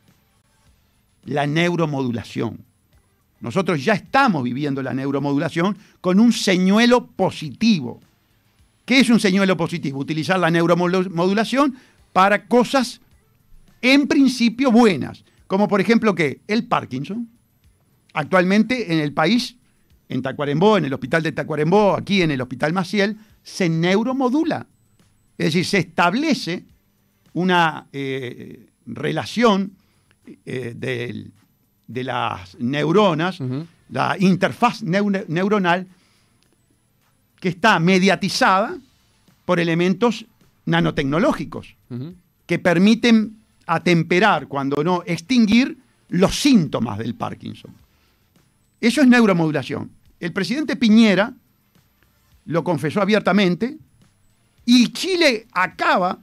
La neuromodulación. Nosotros ya estamos viviendo la neuromodulación con un señuelo positivo. ¿Qué es un señuelo positivo? Utilizar la neuromodulación para cosas en principio buenas, como por ejemplo que el Parkinson. Actualmente en el país, en Tacuarembó, en el hospital de Tacuarembó, aquí en el hospital Maciel, se neuromodula. Es decir, se establece una eh, relación eh, de, de, las neuronas, la interfaz neuronal, que está mediatizada por elementos nanotecnológicos que permiten atemperar, cuando no extinguir, los síntomas del Parkinson. Eso es neuromodulación. El presidente Piñera lo confesó abiertamente y Chile acaba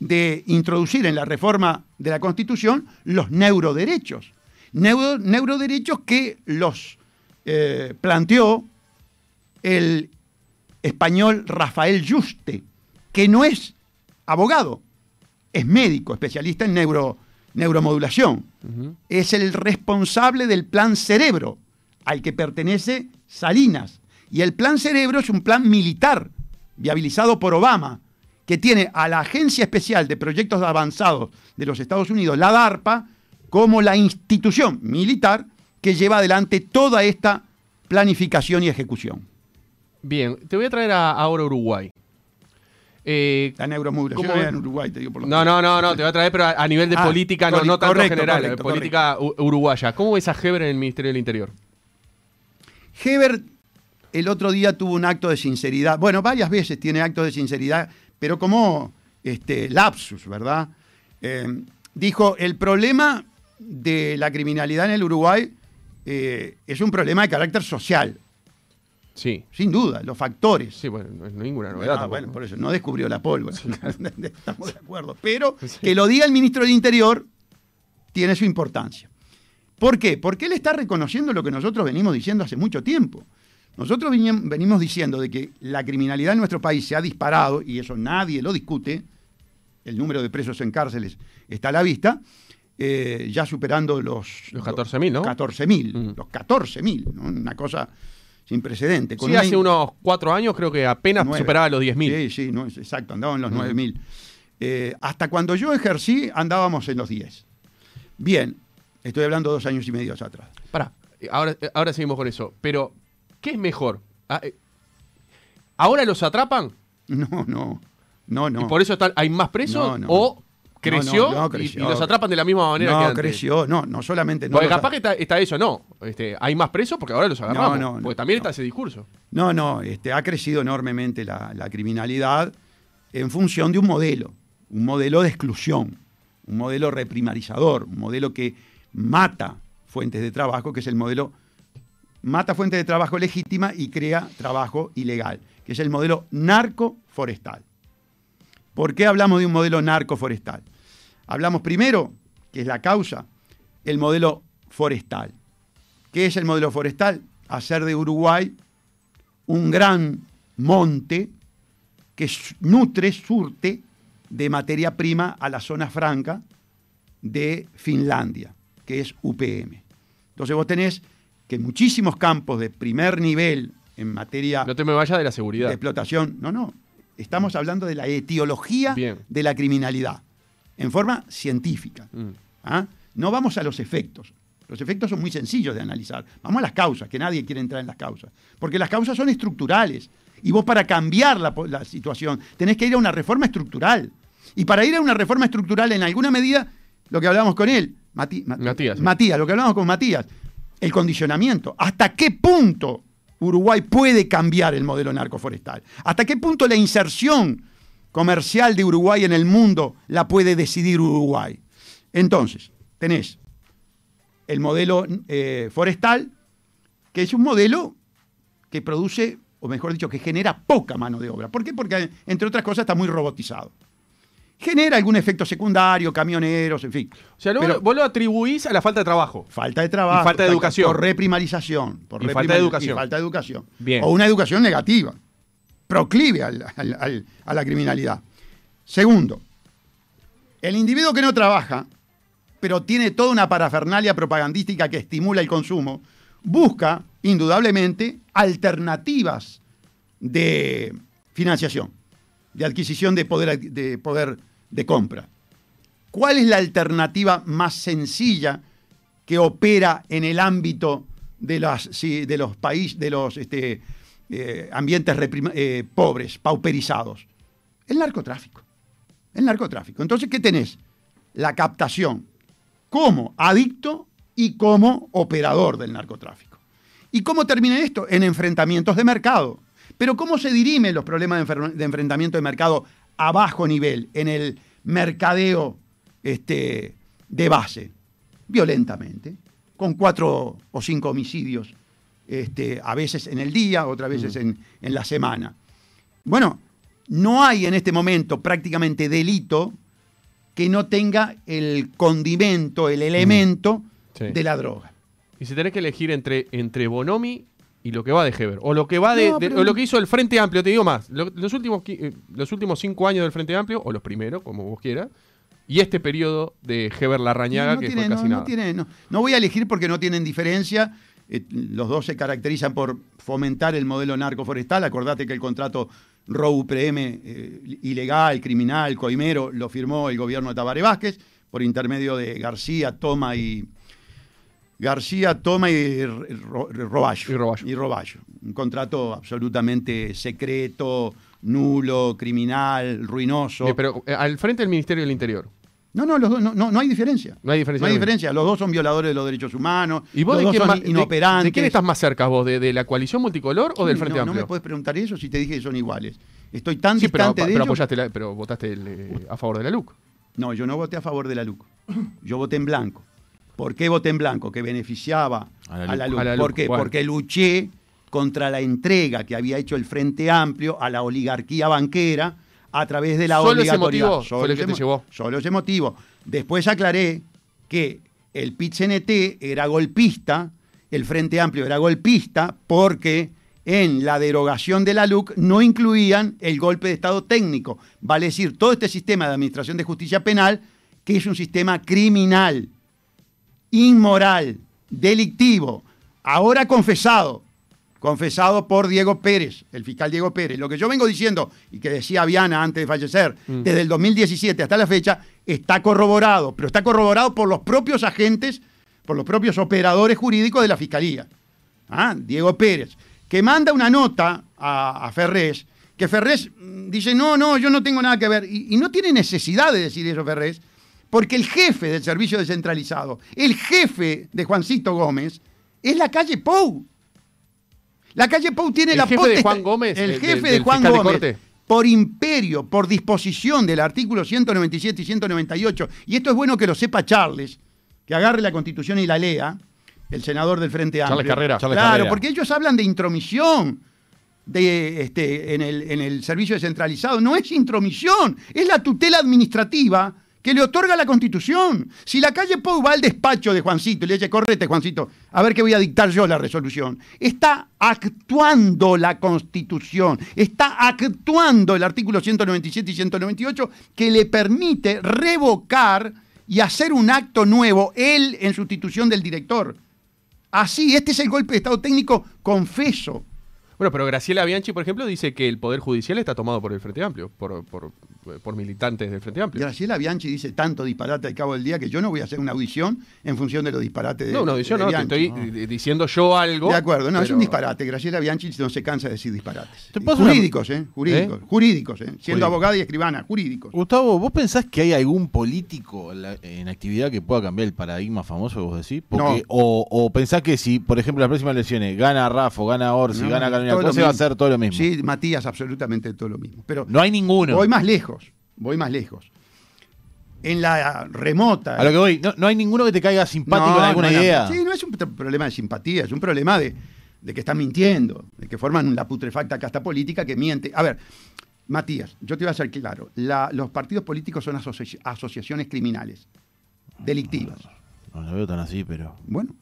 de introducir en la reforma de la Constitución los neuroderechos. neuroderechos que los eh, planteó el español Rafael Juste, que no es abogado, es médico, especialista en neuro, neuromodulación. Es el responsable del plan Cerebro, al que pertenece Salinas. Y el plan Cerebro es un plan militar, viabilizado por Obama, que tiene a la Agencia Especial de Proyectos Avanzados de los Estados Unidos, la DARPA, como la institución militar que lleva adelante toda esta planificación y ejecución. Bien, te voy a traer a, ahora Uruguay. Eh, la neuromodulación en Uruguay, te digo por lo No, no, no, no, te voy a traer, pero a, nivel de ah, política, no, no tanto general, política uruguaya. ¿Cómo ves a Heber en el Ministerio del Interior? Heber el otro día tuvo un acto de sinceridad, bueno, varias veces tiene actos de sinceridad, pero como este, lapsus, ¿verdad? Eh, dijo, el problema de la criminalidad en el Uruguay eh, es un problema de carácter social. Sí. Sin duda, los factores. Sí, bueno, no es ninguna novedad. Ah, bueno, por eso, no descubrió la pólvora. Estamos de acuerdo. Pero que lo diga el ministro del Interior tiene su importancia. ¿Por qué? Porque él está reconociendo lo que nosotros venimos diciendo hace mucho tiempo. Nosotros venimos diciendo de que la criminalidad en nuestro país se ha disparado, y eso nadie lo discute, el número de presos en cárceles está a la vista, eh, ya superando los... Los 14.000, ¿no? 14.000, los 14.000, ¿no? una cosa sin precedente. sí, hace unos cuatro años creo que apenas superaba los 10.000. Sí, sí, no, exacto, andaban en los 9.000. Eh, hasta cuando yo ejercí andábamos en los 10. Bien, estoy hablando dos años y medio atrás. Pará, ahora, ahora seguimos con eso, pero ¿Qué es mejor? Ah, eh, ¿Ahora los atrapan? No, no. No, no. ¿Y por eso hay más presos? ¿O creció, Y, los atrapan de la misma manera que antes? No, creció. No, no solamente... porque capaz que está, eso, no. Este, hay más presos porque ahora los agarramos. No, no, porque también está ese discurso. No, no. Este, ha crecido enormemente la, la criminalidad en función de un modelo. Un modelo de exclusión. Un modelo reprimarizador. Un modelo que mata fuentes de trabajo, que es el modelo mata fuente de trabajo legítima y crea trabajo ilegal, que es el modelo narco-forestal. ¿Por qué hablamos de un modelo narco-forestal? Hablamos primero, que es la causa, el modelo forestal. ¿Qué es el modelo forestal? Hacer de Uruguay un gran monte que nutre, surte de materia prima a la zona franca de Finlandia, que es UPM. Entonces vos tenés que muchísimos campos de primer nivel en materia no te me vayas de la seguridad de explotación no no estamos hablando de la etiología de la criminalidad en forma científica mm. ¿ah? no vamos a los efectos Los efectos son muy sencillos de analizar. Vamos a las causas, que nadie quiere entrar en las causas. Porque las causas son estructurales. Y vos para cambiar la, la situación tenés que ir a una reforma estructural. Y para ir a una reforma estructural, en alguna medida, lo que hablábamos con él, Mati- Mati- Matías, sí. Matías, lo que hablábamos con Matías, el condicionamiento. ¿Hasta qué punto Uruguay puede cambiar el modelo narcoforestal? ¿Hasta qué punto la inserción comercial de Uruguay en el mundo la puede decidir Uruguay? Entonces, tenés el modelo eh, forestal, que es un modelo que produce, o mejor dicho, que genera poca mano de obra. ¿Por qué? Porque, entre otras cosas, está muy robotizado. Genera algún efecto secundario, camioneros, en fin. O sea, luego Pero- vos lo atribuís a la falta de trabajo. Falta de trabajo. Y falta de educación. Por reprimarización. Por Y falta de educación. y falta de educación. Bien. O una educación negativa. Proclive al- al- al- a la criminalidad. Segundo, el individuo que no trabaja, pero tiene toda una parafernalia propagandística que estimula el consumo, busca, indudablemente, alternativas de financiación, de adquisición de poder, de poder de compra. ¿Cuál es la alternativa más sencilla que opera en el ámbito de, las, de los países, de los este, eh, ambientes eh, pobres, pauperizados? El narcotráfico. El narcotráfico. Entonces, ¿qué tenés? La captación como adicto y como operador del narcotráfico. ¿Y cómo termina esto? En enfrentamientos de mercado. Pero ¿cómo se dirimen los problemas de, de enfrentamiento de mercado a bajo nivel, en el mercadeo este, de base? Violentamente, con cuatro o cinco homicidios, este, a veces en el día, otras veces en, en la semana. Bueno, no hay en este momento prácticamente delito que no tenga el condimento, el elemento Sí. de la droga. Y si tenés que elegir entre, entre Bonomi y lo que va de Heber, o lo que va de, No, de- o lo que hizo el Frente Amplio, te digo más, lo- los, últimos, eh, los últimos cinco años del Frente Amplio, o los primeros, como vos quieras, y este periodo de Heber Larrañaga, no, que tiene, fue casi no, no nada. tiene- no- no voy a elegir porque no tienen diferencia. Eh, los dos se caracterizan por fomentar el modelo narcoforestal. Acordate que el contrato ROU-PM eh, ilegal, criminal, coimero, lo firmó el gobierno de Tabaré Vázquez por intermedio de García, Toma y. García, Toma y Ro- Roballo. Y Roballo. Y Roballo. Un contrato absolutamente secreto, nulo, criminal, ruinoso. Bien, pero eh, al frente del Ministerio del Interior. No, no, los dos, no, no, no hay diferencia. No hay diferencia. No hay diferencia. Los dos son violadores de los derechos humanos. ¿Y vos los de dos quién, son más- de- inoperantes. de quién estás más cerca vos? ¿De, de la coalición multicolor o del Frente no, No Amplio? me puedes preguntar eso si te dije que son iguales. Estoy tan sí, pero, distante de pero ellos. apoyaste la- pero votaste el, eh, a favor de la LUC. No, yo no voté a favor de la LUC. Yo voté en blanco. ¿Por qué voté en blanco? Que beneficiaba A la a la. A la ¿Por qué? Porque luché contra la entrega que había hecho el Frente Amplio a la oligarquía banquera a través de la Solo ese obligatoriedad. motivo fue lo que te ese mo- llevó. Solo ese motivo. Después aclaré que el PIT-CNT era golpista, el Frente Amplio era golpista, porque en la derogación de la LUC no incluían el golpe de Estado técnico. Vale decir, todo este sistema de administración de justicia penal, que es un sistema criminal, inmoral, delictivo, ahora confesado, confesado por Diego Pérez, el fiscal Diego Pérez. Lo que yo vengo diciendo, y que decía Viana antes de fallecer, Mm. desde el 2017 hasta la fecha, está corroborado, pero está corroborado por los propios agentes, por los propios operadores jurídicos de la Fiscalía. Ah, Diego Pérez, que manda una nota a, a Ferrés, que Ferrés mm, dice, no, no, yo no tengo nada que ver. Y, y no tiene necesidad de decir eso Ferrés, porque el jefe del servicio descentralizado, el jefe de Juancito Gómez, es la calle Pou. La calle Pou tiene ¿El la jefe de Juan Gómez, El el jefe de Juan Gómez. corte? por imperio, por disposición del artículo 197 y 198, y esto es bueno que lo sepa Charles, que agarre la Constitución y la lea, el senador del Frente Charles Amplio. Carrera. Charles claro, Carrera. porque ellos hablan de intromisión de, este, en, el, en el servicio descentralizado. No es intromisión, es la tutela administrativa que le otorga la Constitución. Si la calle Pou va al despacho de Juancito y le dice, correte, Juancito, a ver que voy a dictar yo la resolución, está actuando la Constitución, está actuando el artículo 197 y 198 que le permite revocar y hacer un acto nuevo, él en sustitución del director. Así, este es el golpe de Estado técnico confeso. Bueno, pero Graciela Bianchi, por ejemplo, dice que el Poder Judicial está tomado por el Frente Amplio, por, por por militantes del Frente Amplio. Graciela Bianchi dice tanto disparate al cabo del día que yo no voy a hacer una audición en función de los disparates de no, una audición de no, te estoy eh, diciendo yo algo. De acuerdo, no, es un disparate. Graciela Bianchi no se cansa de decir disparates. ¿Te puedo hacer una- Jurídicos, ¿eh? Jurídicos, ¿Eh? jurídicos, ¿eh? Siendo Jurídico. abogada y escribana, jurídicos. Gustavo, ¿vos pensás que hay algún político en, actividad que pueda cambiar el paradigma famoso que vos decís? Porque, No. o, o pensás que si, por ejemplo, las próximas elecciones gana Rafa, gana Orsi, No, gana Carolina Cose, va a ser todo lo mismo. Sí, Matías, absolutamente todo lo mismo. Pero No hay ninguno. voy más lejos, voy más lejos. En la remota. A lo que voy, no, no hay ninguno que te caiga simpático No, en alguna no, no. idea. Sí, no es un pr- problema de simpatía, es un problema de, de que están mintiendo, de que forman la putrefacta casta política que miente. A ver, Matías, yo te voy a ser claro. la- los partidos políticos son asoci- asociaciones criminales, delictivas. No lo veo tan así, pero. Bueno,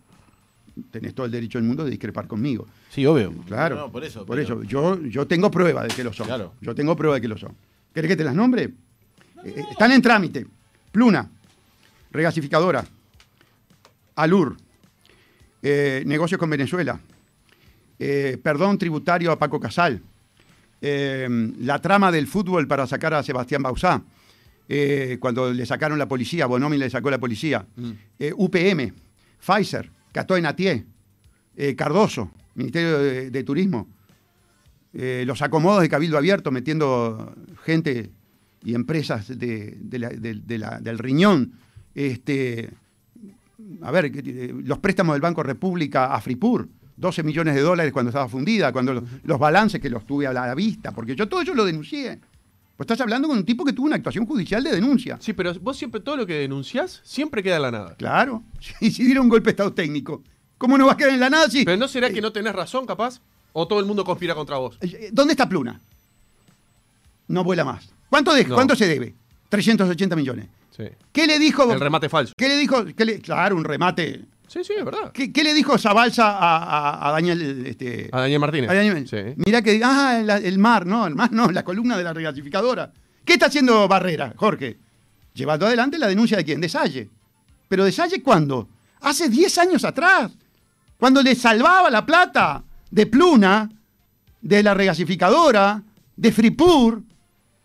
tenés todo el derecho del mundo de discrepar conmigo. Sí, obvio. Claro. No, por eso. Por pero- eso, yo, yo tengo prueba de que lo son. Claro. Yo tengo prueba de que lo son. ¿Querés que te las nombre? Eh, eh, están en trámite. Pluna, regasificadora, Alur, eh, negocios con Venezuela, eh, perdón tributario a Paco Casal, la trama del fútbol para sacar a Sebastián Bausá, cuando le sacaron la policía, Bonomi le sacó la policía, UPM, Pfizer, Cató Enatier, eh, Cardoso, Ministerio de, de Turismo, los acomodos de Cabildo Abierto metiendo gente y empresas de- de la- de- de la- del riñón. Este, a ver, eh, los préstamos del Banco República a Fripur, 12 millones de dólares cuando estaba fundida, cuando los, los balances que los tuve a la vista, porque yo todo eso lo denuncié. Pues estás hablando con un tipo que tuvo una actuación judicial de denuncia. Sí, pero vos siempre todo lo que denunciás siempre queda en la nada. Claro, y si diera un golpe de Estado técnico, ¿cómo no va a quedar en la nada? Si, Pero ¿no será que no tenés razón, capaz? ¿O todo el mundo conspira contra vos? Eh, ¿Dónde está Pluna? No vuela más. ¿Cuánto, de- No. ¿cuánto se debe? 380 millones. Sí. ¿Qué le dijo? El remate falso. ¿Qué le dijo? qué le- claro, un remate. Sí, sí, es verdad. ¿Qué, qué le dijo Zabalza a, a- a Daniel? Este, A Daniel Martínez. a Daniel- Sí. Mirá que, ah, el mar, no, el mar no, la columna de la regasificadora. ¿Qué está haciendo Barrera, Jorge? Llevando adelante la denuncia de quién? De Salle. ¿Pero de Salle cuándo? Hace 10 años atrás, cuando le salvaba la plata de Pluna, de la regasificadora, de Fripur,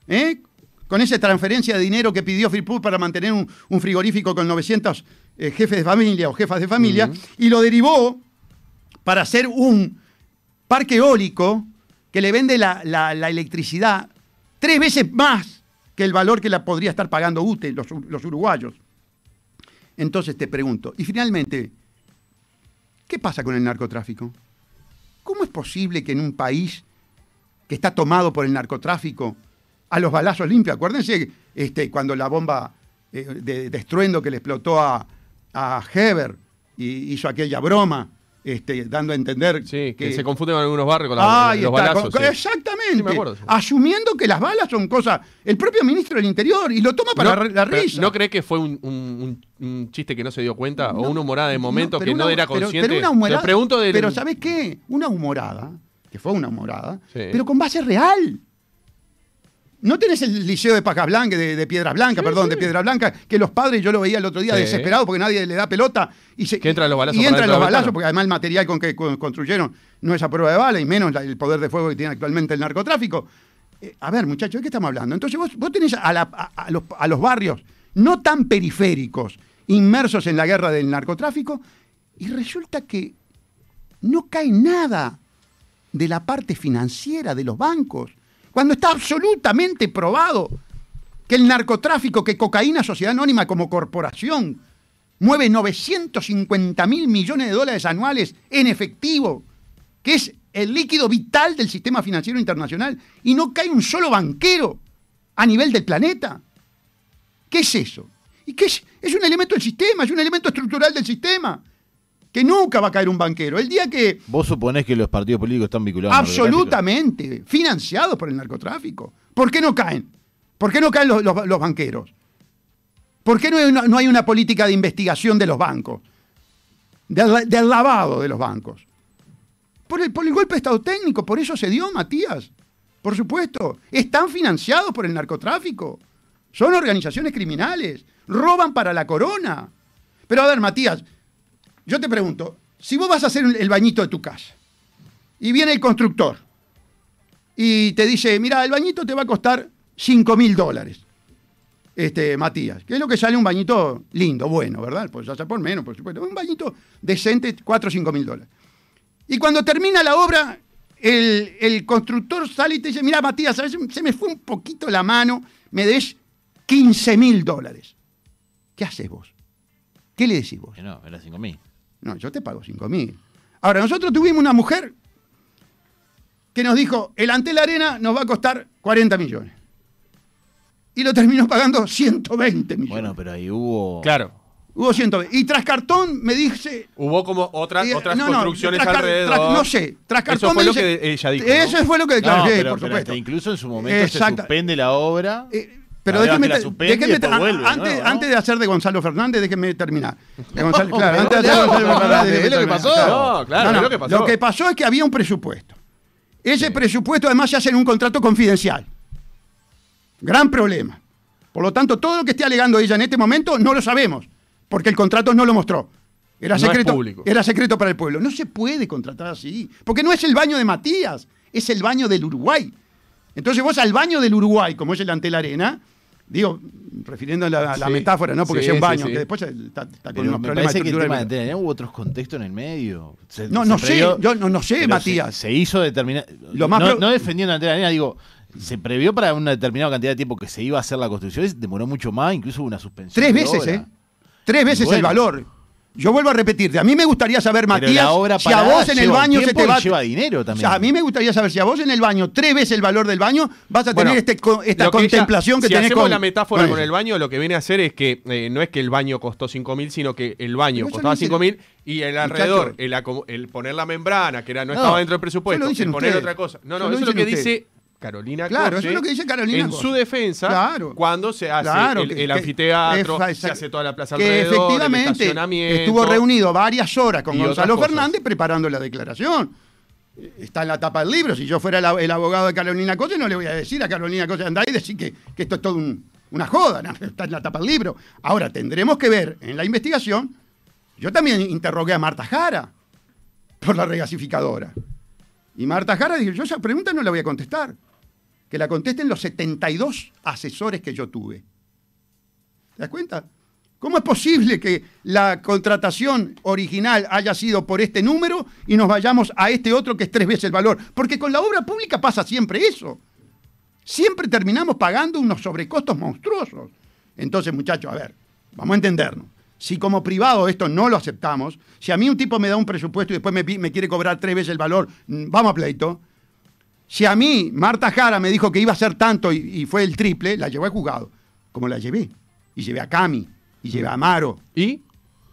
¿eh? con esa transferencia de dinero que pidió Fripur para mantener un, un frigorífico con 900 eh, jefes de familia o jefas de familia, y lo derivó para hacer un parque eólico que le vende la, la- la electricidad tres veces más que el valor que la podría estar pagando UTE, los, los uruguayos. Entonces te pregunto, y finalmente, ¿qué pasa con el narcotráfico? ¿Cómo es posible que en un país que está tomado por el narcotráfico, a los balazos limpios, acuérdense este, cuando la bomba eh, de, de estruendo que le explotó a, a Heber y hizo aquella broma, este, dando a entender Sí, que, se confunden en algunos barrios con las- Ahí los está, balazos. con- sí. Exactamente. Sí, me acuerdo, sí. Asumiendo que las balas son cosas. El propio ministro del Interior y lo toma para No, la- pero risa. ¿No crees que fue un, un- un- un chiste que no se dio cuenta? ¿O una humorada de momento pero que no era pero- consciente? Pero, una humorada, pregunto pero ¿sabes qué? Una humorada, que fue una humorada, pero con base real. No tenés el liceo de Pajas Blancas, de, de Piedras Blancas, Sí, perdón, sí. de Piedras Blancas, que los padres, yo lo veía el otro día Sí. desesperado porque nadie le da pelota. Y se, Que entran los balazos Y entran los balazos, porque además el material con que con- construyeron no es a prueba de bala, y menos la- el poder de fuego que tiene actualmente el narcotráfico. Eh, a ver, muchachos, ¿de qué estamos hablando? Entonces vos, vos tenés a, la- a- a los, a los barrios no tan periféricos, inmersos en la guerra del narcotráfico, y resulta que no cae nada de la parte financiera de los bancos, cuando está absolutamente probado que el narcotráfico, que Cocaína Sociedad Anónima como corporación mueve 950 mil millones de dólares anuales en efectivo, que es el líquido vital del sistema financiero internacional, y no cae un solo banquero a nivel del planeta. ¿Qué es eso? ¿Y qué es? Es un elemento del sistema, es un elemento estructural del sistema, que nunca va a caer un banquero. El día que Vos suponés que los partidos políticos están vinculados? Absolutamente, financiados por el narcotráfico. ¿Por qué no caen? ¿Por qué no caen los, los- los banqueros? ¿Por qué no hay, una, no hay una política de investigación de los bancos? Del, del lavado de los bancos. Por el, por el golpe de Estado técnico, por eso se dio, Matías. Por supuesto. Están financiados por el narcotráfico. Son organizaciones criminales. Roban para la corona. Pero a ver, Matías, yo te pregunto, si vos vas a hacer el bañito de tu casa y viene el constructor y te dice, mira, el bañito te va a costar 5 mil dólares. Este, Matías, que es lo que sale un bañito lindo, bueno, ¿verdad? Pues ya por menos, por supuesto. Un bañito decente, 4 o 5 mil dólares. Y cuando termina la obra, el, el constructor sale y te dice, mira Matías, se me fue un poquito la mano, me des 15 mil dólares. ¿Qué haces vos? ¿Qué le decís vos? Que no, era 5 mil. No, yo te pago 5 mil. Ahora, nosotros tuvimos una mujer que nos dijo, el Antel Arena nos va a costar 40 millones. Y lo terminó pagando 120 millones. Bueno, pero ahí hubo. Claro. Hubo 120. Y Trascartón me dice... Hubo como otras, eh, otras no, no, construcciones alrededor. No sé, Trascartón Eso fue me lo dice- que ella dijo. ¿no? Eso fue lo que declaré, pero, por pero supuesto. incluso en su momento Exacto. se suspende la obra. Eh, pero La déjeme, la déjeme vuelve, antes, ¿no? antes de hacer de Gonzalo Fernández, déjeme terminar. De Gonzalo- claro, antes hacer Gonzalo Fernández, es lo que terminar. pasó. No, claro, es lo que pasó. Lo que pasó es que había un presupuesto. Ese presupuesto además se hace en un contrato confidencial. Gran problema. Por lo tanto, todo lo que esté alegando ella en este momento no lo sabemos, porque el contrato no lo mostró. Era secreto, público. era secreto para el pueblo. No se puede contratar así, porque no es el baño de Matías, es el baño del Uruguay. Entonces vos al baño del Uruguay, como es el Antel Arena, digo, refiriendo a la, a la Sí. metáfora, ¿no? Porque Sí, sea un baño, sí. que después está, está con unos me problemas parece que el tema de. Antel hubo otros contextos en el medio. Se- No, se no sé, previó- yo no- no sé, Matías. Se, se hizo más no, pro- no defendiendo Antel Arena, digo, se previó para una determinada cantidad de tiempo que se iba a hacer la construcción, y demoró mucho más, incluso hubo una suspensión. Tres veces. ¿eh? Tres veces Bueno. el valor. Yo vuelvo a repetirte, a mí me gustaría saber, Matías, si a vos en el baño se te y va... lleva dinero O también. sea, a mí me gustaría saber si a vos en el baño, tres veces el valor del baño, vas a tener Bueno, este esta que ella- contemplación que si tenés hacemos con... la metáfora con el baño, lo que viene a hacer es que eh, no es que el baño costó 5 mil, sino que el baño Pero eso costaba lo dice- 5 mil y el alrededor, el, poner la membrana, que era, no, No, estaba dentro del presupuesto, el poner ustedes. otra cosa. No, Eso no, eso es lo que dice Carolina Claro, eso es lo que dice Carolina En su defensa, Claro. cuando se hace Claro, el, el que- anfiteatro, se hace toda la plaza que alrededor, el efectivamente estacionamiento. estuvo reunido varias horas con Gonzalo. Fernández preparando la declaración. Está en la tapa del libro. Si yo fuera la- el abogado de Carolina Cosa, no le voy a decir a Carolina Cosa andar y decir que, que esto es todo un- una joda. ¿no? Está en la tapa del libro. Ahora, tendremos que ver en la investigación. Yo también interrogué a Marta Jara por la regasificadora. Y Marta Jara dijo, yo esa pregunta no la voy a contestar. Que la contesten los 72 asesores que yo tuve. ¿Te das cuenta? ¿Cómo es posible que la contratación original haya sido por este número y nos vayamos a este otro que es tres veces el valor? Porque con la obra pública pasa siempre eso. Siempre terminamos pagando unos sobrecostos monstruosos. Entonces, muchachos, a ver, vamos a entendernos. Si como privado esto no lo aceptamos, si a mí un tipo me da un presupuesto y después me, me quiere cobrar tres veces el valor, mm, vamos a pleito. Si a mí Marta Jara me dijo que iba a ser tanto y, y fue el triple, la llevé al juzgado, como la llevé. Y llevé a Cami, y llevé a Amaro. ¿Y? Y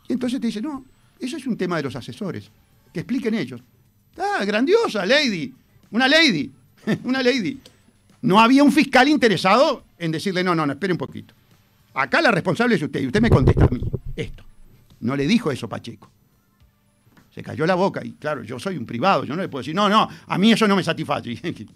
entonces te dice, no, eso es un tema de los asesores. Que expliquen ellos. Ah, grandiosa, lady. Una lady. una lady. No había un fiscal interesado en decirle, no, no, no, espere un poquito. Acá la responsable es usted y usted me contesta a mí esto. No le dijo eso Pacheco. Se cayó la boca y claro, yo soy un privado, yo no le puedo decir, no, no, a mí eso no me satisface.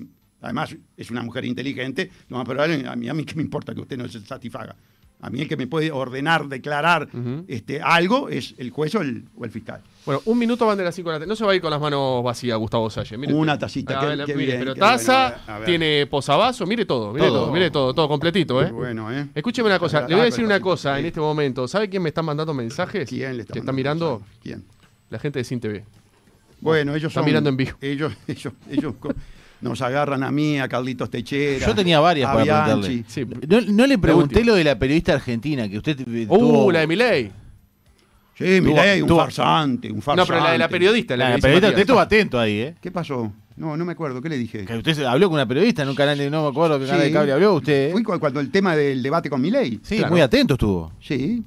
Además, es una mujer inteligente, lo más probable, a mí, a mí qué me importa que usted no se satisfaga. A mí el que me puede ordenar, declarar este, algo es el juez o el, o el fiscal. Bueno, un minuto van de las 5 de la tarde. No se va a ir con las manos vacías, Gustavo Salle. Mire Una tacita, A qué- ver, qué mire, bien, Pero taza, bueno, tiene posavasos, mire todo, mire todo, Todo. mire todo, todo completito, ¿eh? Bueno, ¿eh? Escúcheme una cosa, Ah, le voy a ah, decir una cosa en este momento. ¿Sabe quién me está mandando mensajes? ¿Quién le está Que está mandando mirando mensajes? ¿Quién? La gente de Sin TV. Bueno, ellos Está son. mirando en vivo. Ellos, ellos, ellos nos agarran a mí, a Carlitos Techera. Yo tenía varias a para Bianchi. preguntarle. Sí. No, no le pregunté lo de la periodista argentina, que usted Uh, tuvo- la de Milei. Sí, Milei, un tuvo- farsante, un farsante. No, pero la de la periodista. La, periodista, usted estuvo atento ahí, ¿eh? ¿Qué pasó? No, no me acuerdo. ¿Qué le dije? Que usted se- habló con una periodista en un canal de, no me acuerdo qué canal Sí. de cable habló usted. ¿eh? Fui cu- cuando el tema del debate con Milei. Sí, Claro. muy atento estuvo. Sí.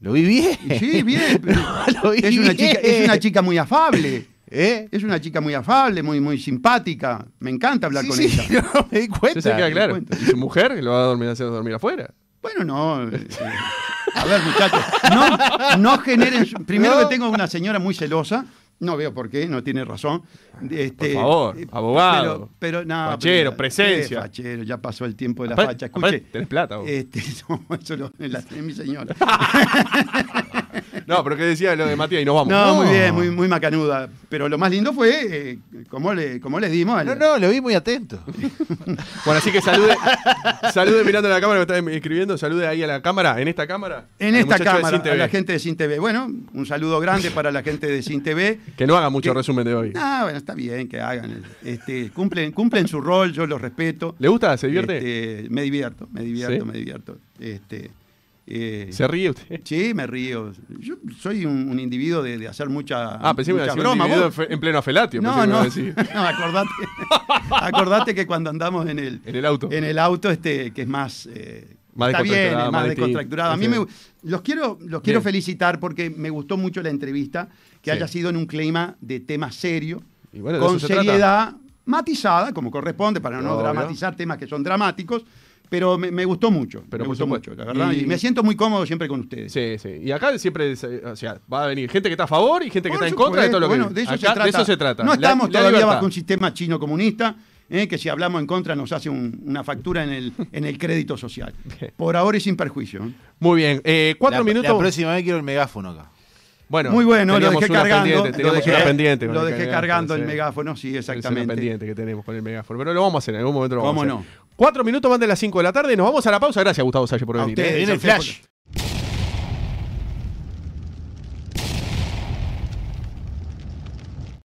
Lo vi bien. Sí, bien. pero Lo vi es, una bien. chica, es una chica muy afable. ¿Eh? Es una chica muy afable, muy, muy simpática. Me encanta hablar Sí, con sí, ella. no, me di cuenta. Eso se queda claro. cuenta. ¿Y su mujer lo va a dormir, hacer dormir afuera? Bueno, no. eh, A ver, muchachos, no, no generen. Primero No. que tengo una señora muy celosa. No veo por qué, no tiene razón. Este, Por favor, eh, abogado. Pero, pero no, Fachero, pero- presencia. eh, fachero, ya pasó el tiempo de la Aparte- facha. aparte Escuche. tenés plata, vos. Este, no, eso lo- es la- mi señora. No, pero que decía lo de Matías y nos vamos. No, muy bien, muy, muy macanuda. Pero lo más lindo fue eh, cómo, le, cómo les dimos. al- No, no, lo vi muy atento. Bueno, así que salude, salude mirando la cámara, me está escribiendo, salude ahí a la cámara, en esta cámara. En al esta muchacho de cámara, Sin a TV. la gente de Sin TV. Bueno, un saludo grande para la gente de Sin TV. Que no haga mucho Que- resumen de hoy. Ah, bueno, está bien que hagan. Este, cumplen, cumplen su rol, yo los respeto. ¿Le gusta? ¿Se divierte? Este, me divierto, me divierto, ¿Sí? me divierto. Este, eh, ¿Se ríe usted? Sí, me río. Yo soy un, un individuo de, de hacer mucha, Ah, pensé que mucha un broma. vos- en pleno afelatio. No, que no, no, acordate, acordate que cuando andamos en el, En el auto. en el auto, este, que es más, eh, Más está bien, más más descontracturado. A mí me, los quiero, los quiero Bien. felicitar porque me gustó mucho la entrevista, que Sí. haya sido en un clima de tema serio, bueno, con se trata. seriedad matizada, como corresponde, para no Obvio. dramatizar temas que son dramáticos. Pero me, me gustó mucho, Pero me gustó supuesto. mucho, la verdad. Y- Y... me siento muy cómodo siempre con ustedes. Sí, sí. Y acá siempre, es, o sea, va a venir gente que está a favor y gente que Por está en contra de todo lo que de eso, Acá, se trata. de eso se trata. No estamos la todavía libertad. bajo un sistema chino comunista, eh, que si hablamos en contra nos hace un- una factura en el, en el crédito social. Por ahora y sin perjuicio. ¿eh? Muy bien. Eh, cuatro la, minutos. La próxima vez quiero el megáfono acá. Bueno, Muy bueno, lo dejé cargando. lo dejé, una pendiente. lo dejé cargando el megáfono, sí, Es una exactamente. pendiente que tenemos con el megáfono. Pero lo vamos a hacer, en algún momento lo vamos ¿Cómo a hacer. no? Cuatro minutos van de las cinco de la tarde. Nos vamos a la pausa. Gracias, Gustavo Salle, por venir. ustedes, ¿eh? Viene el flash.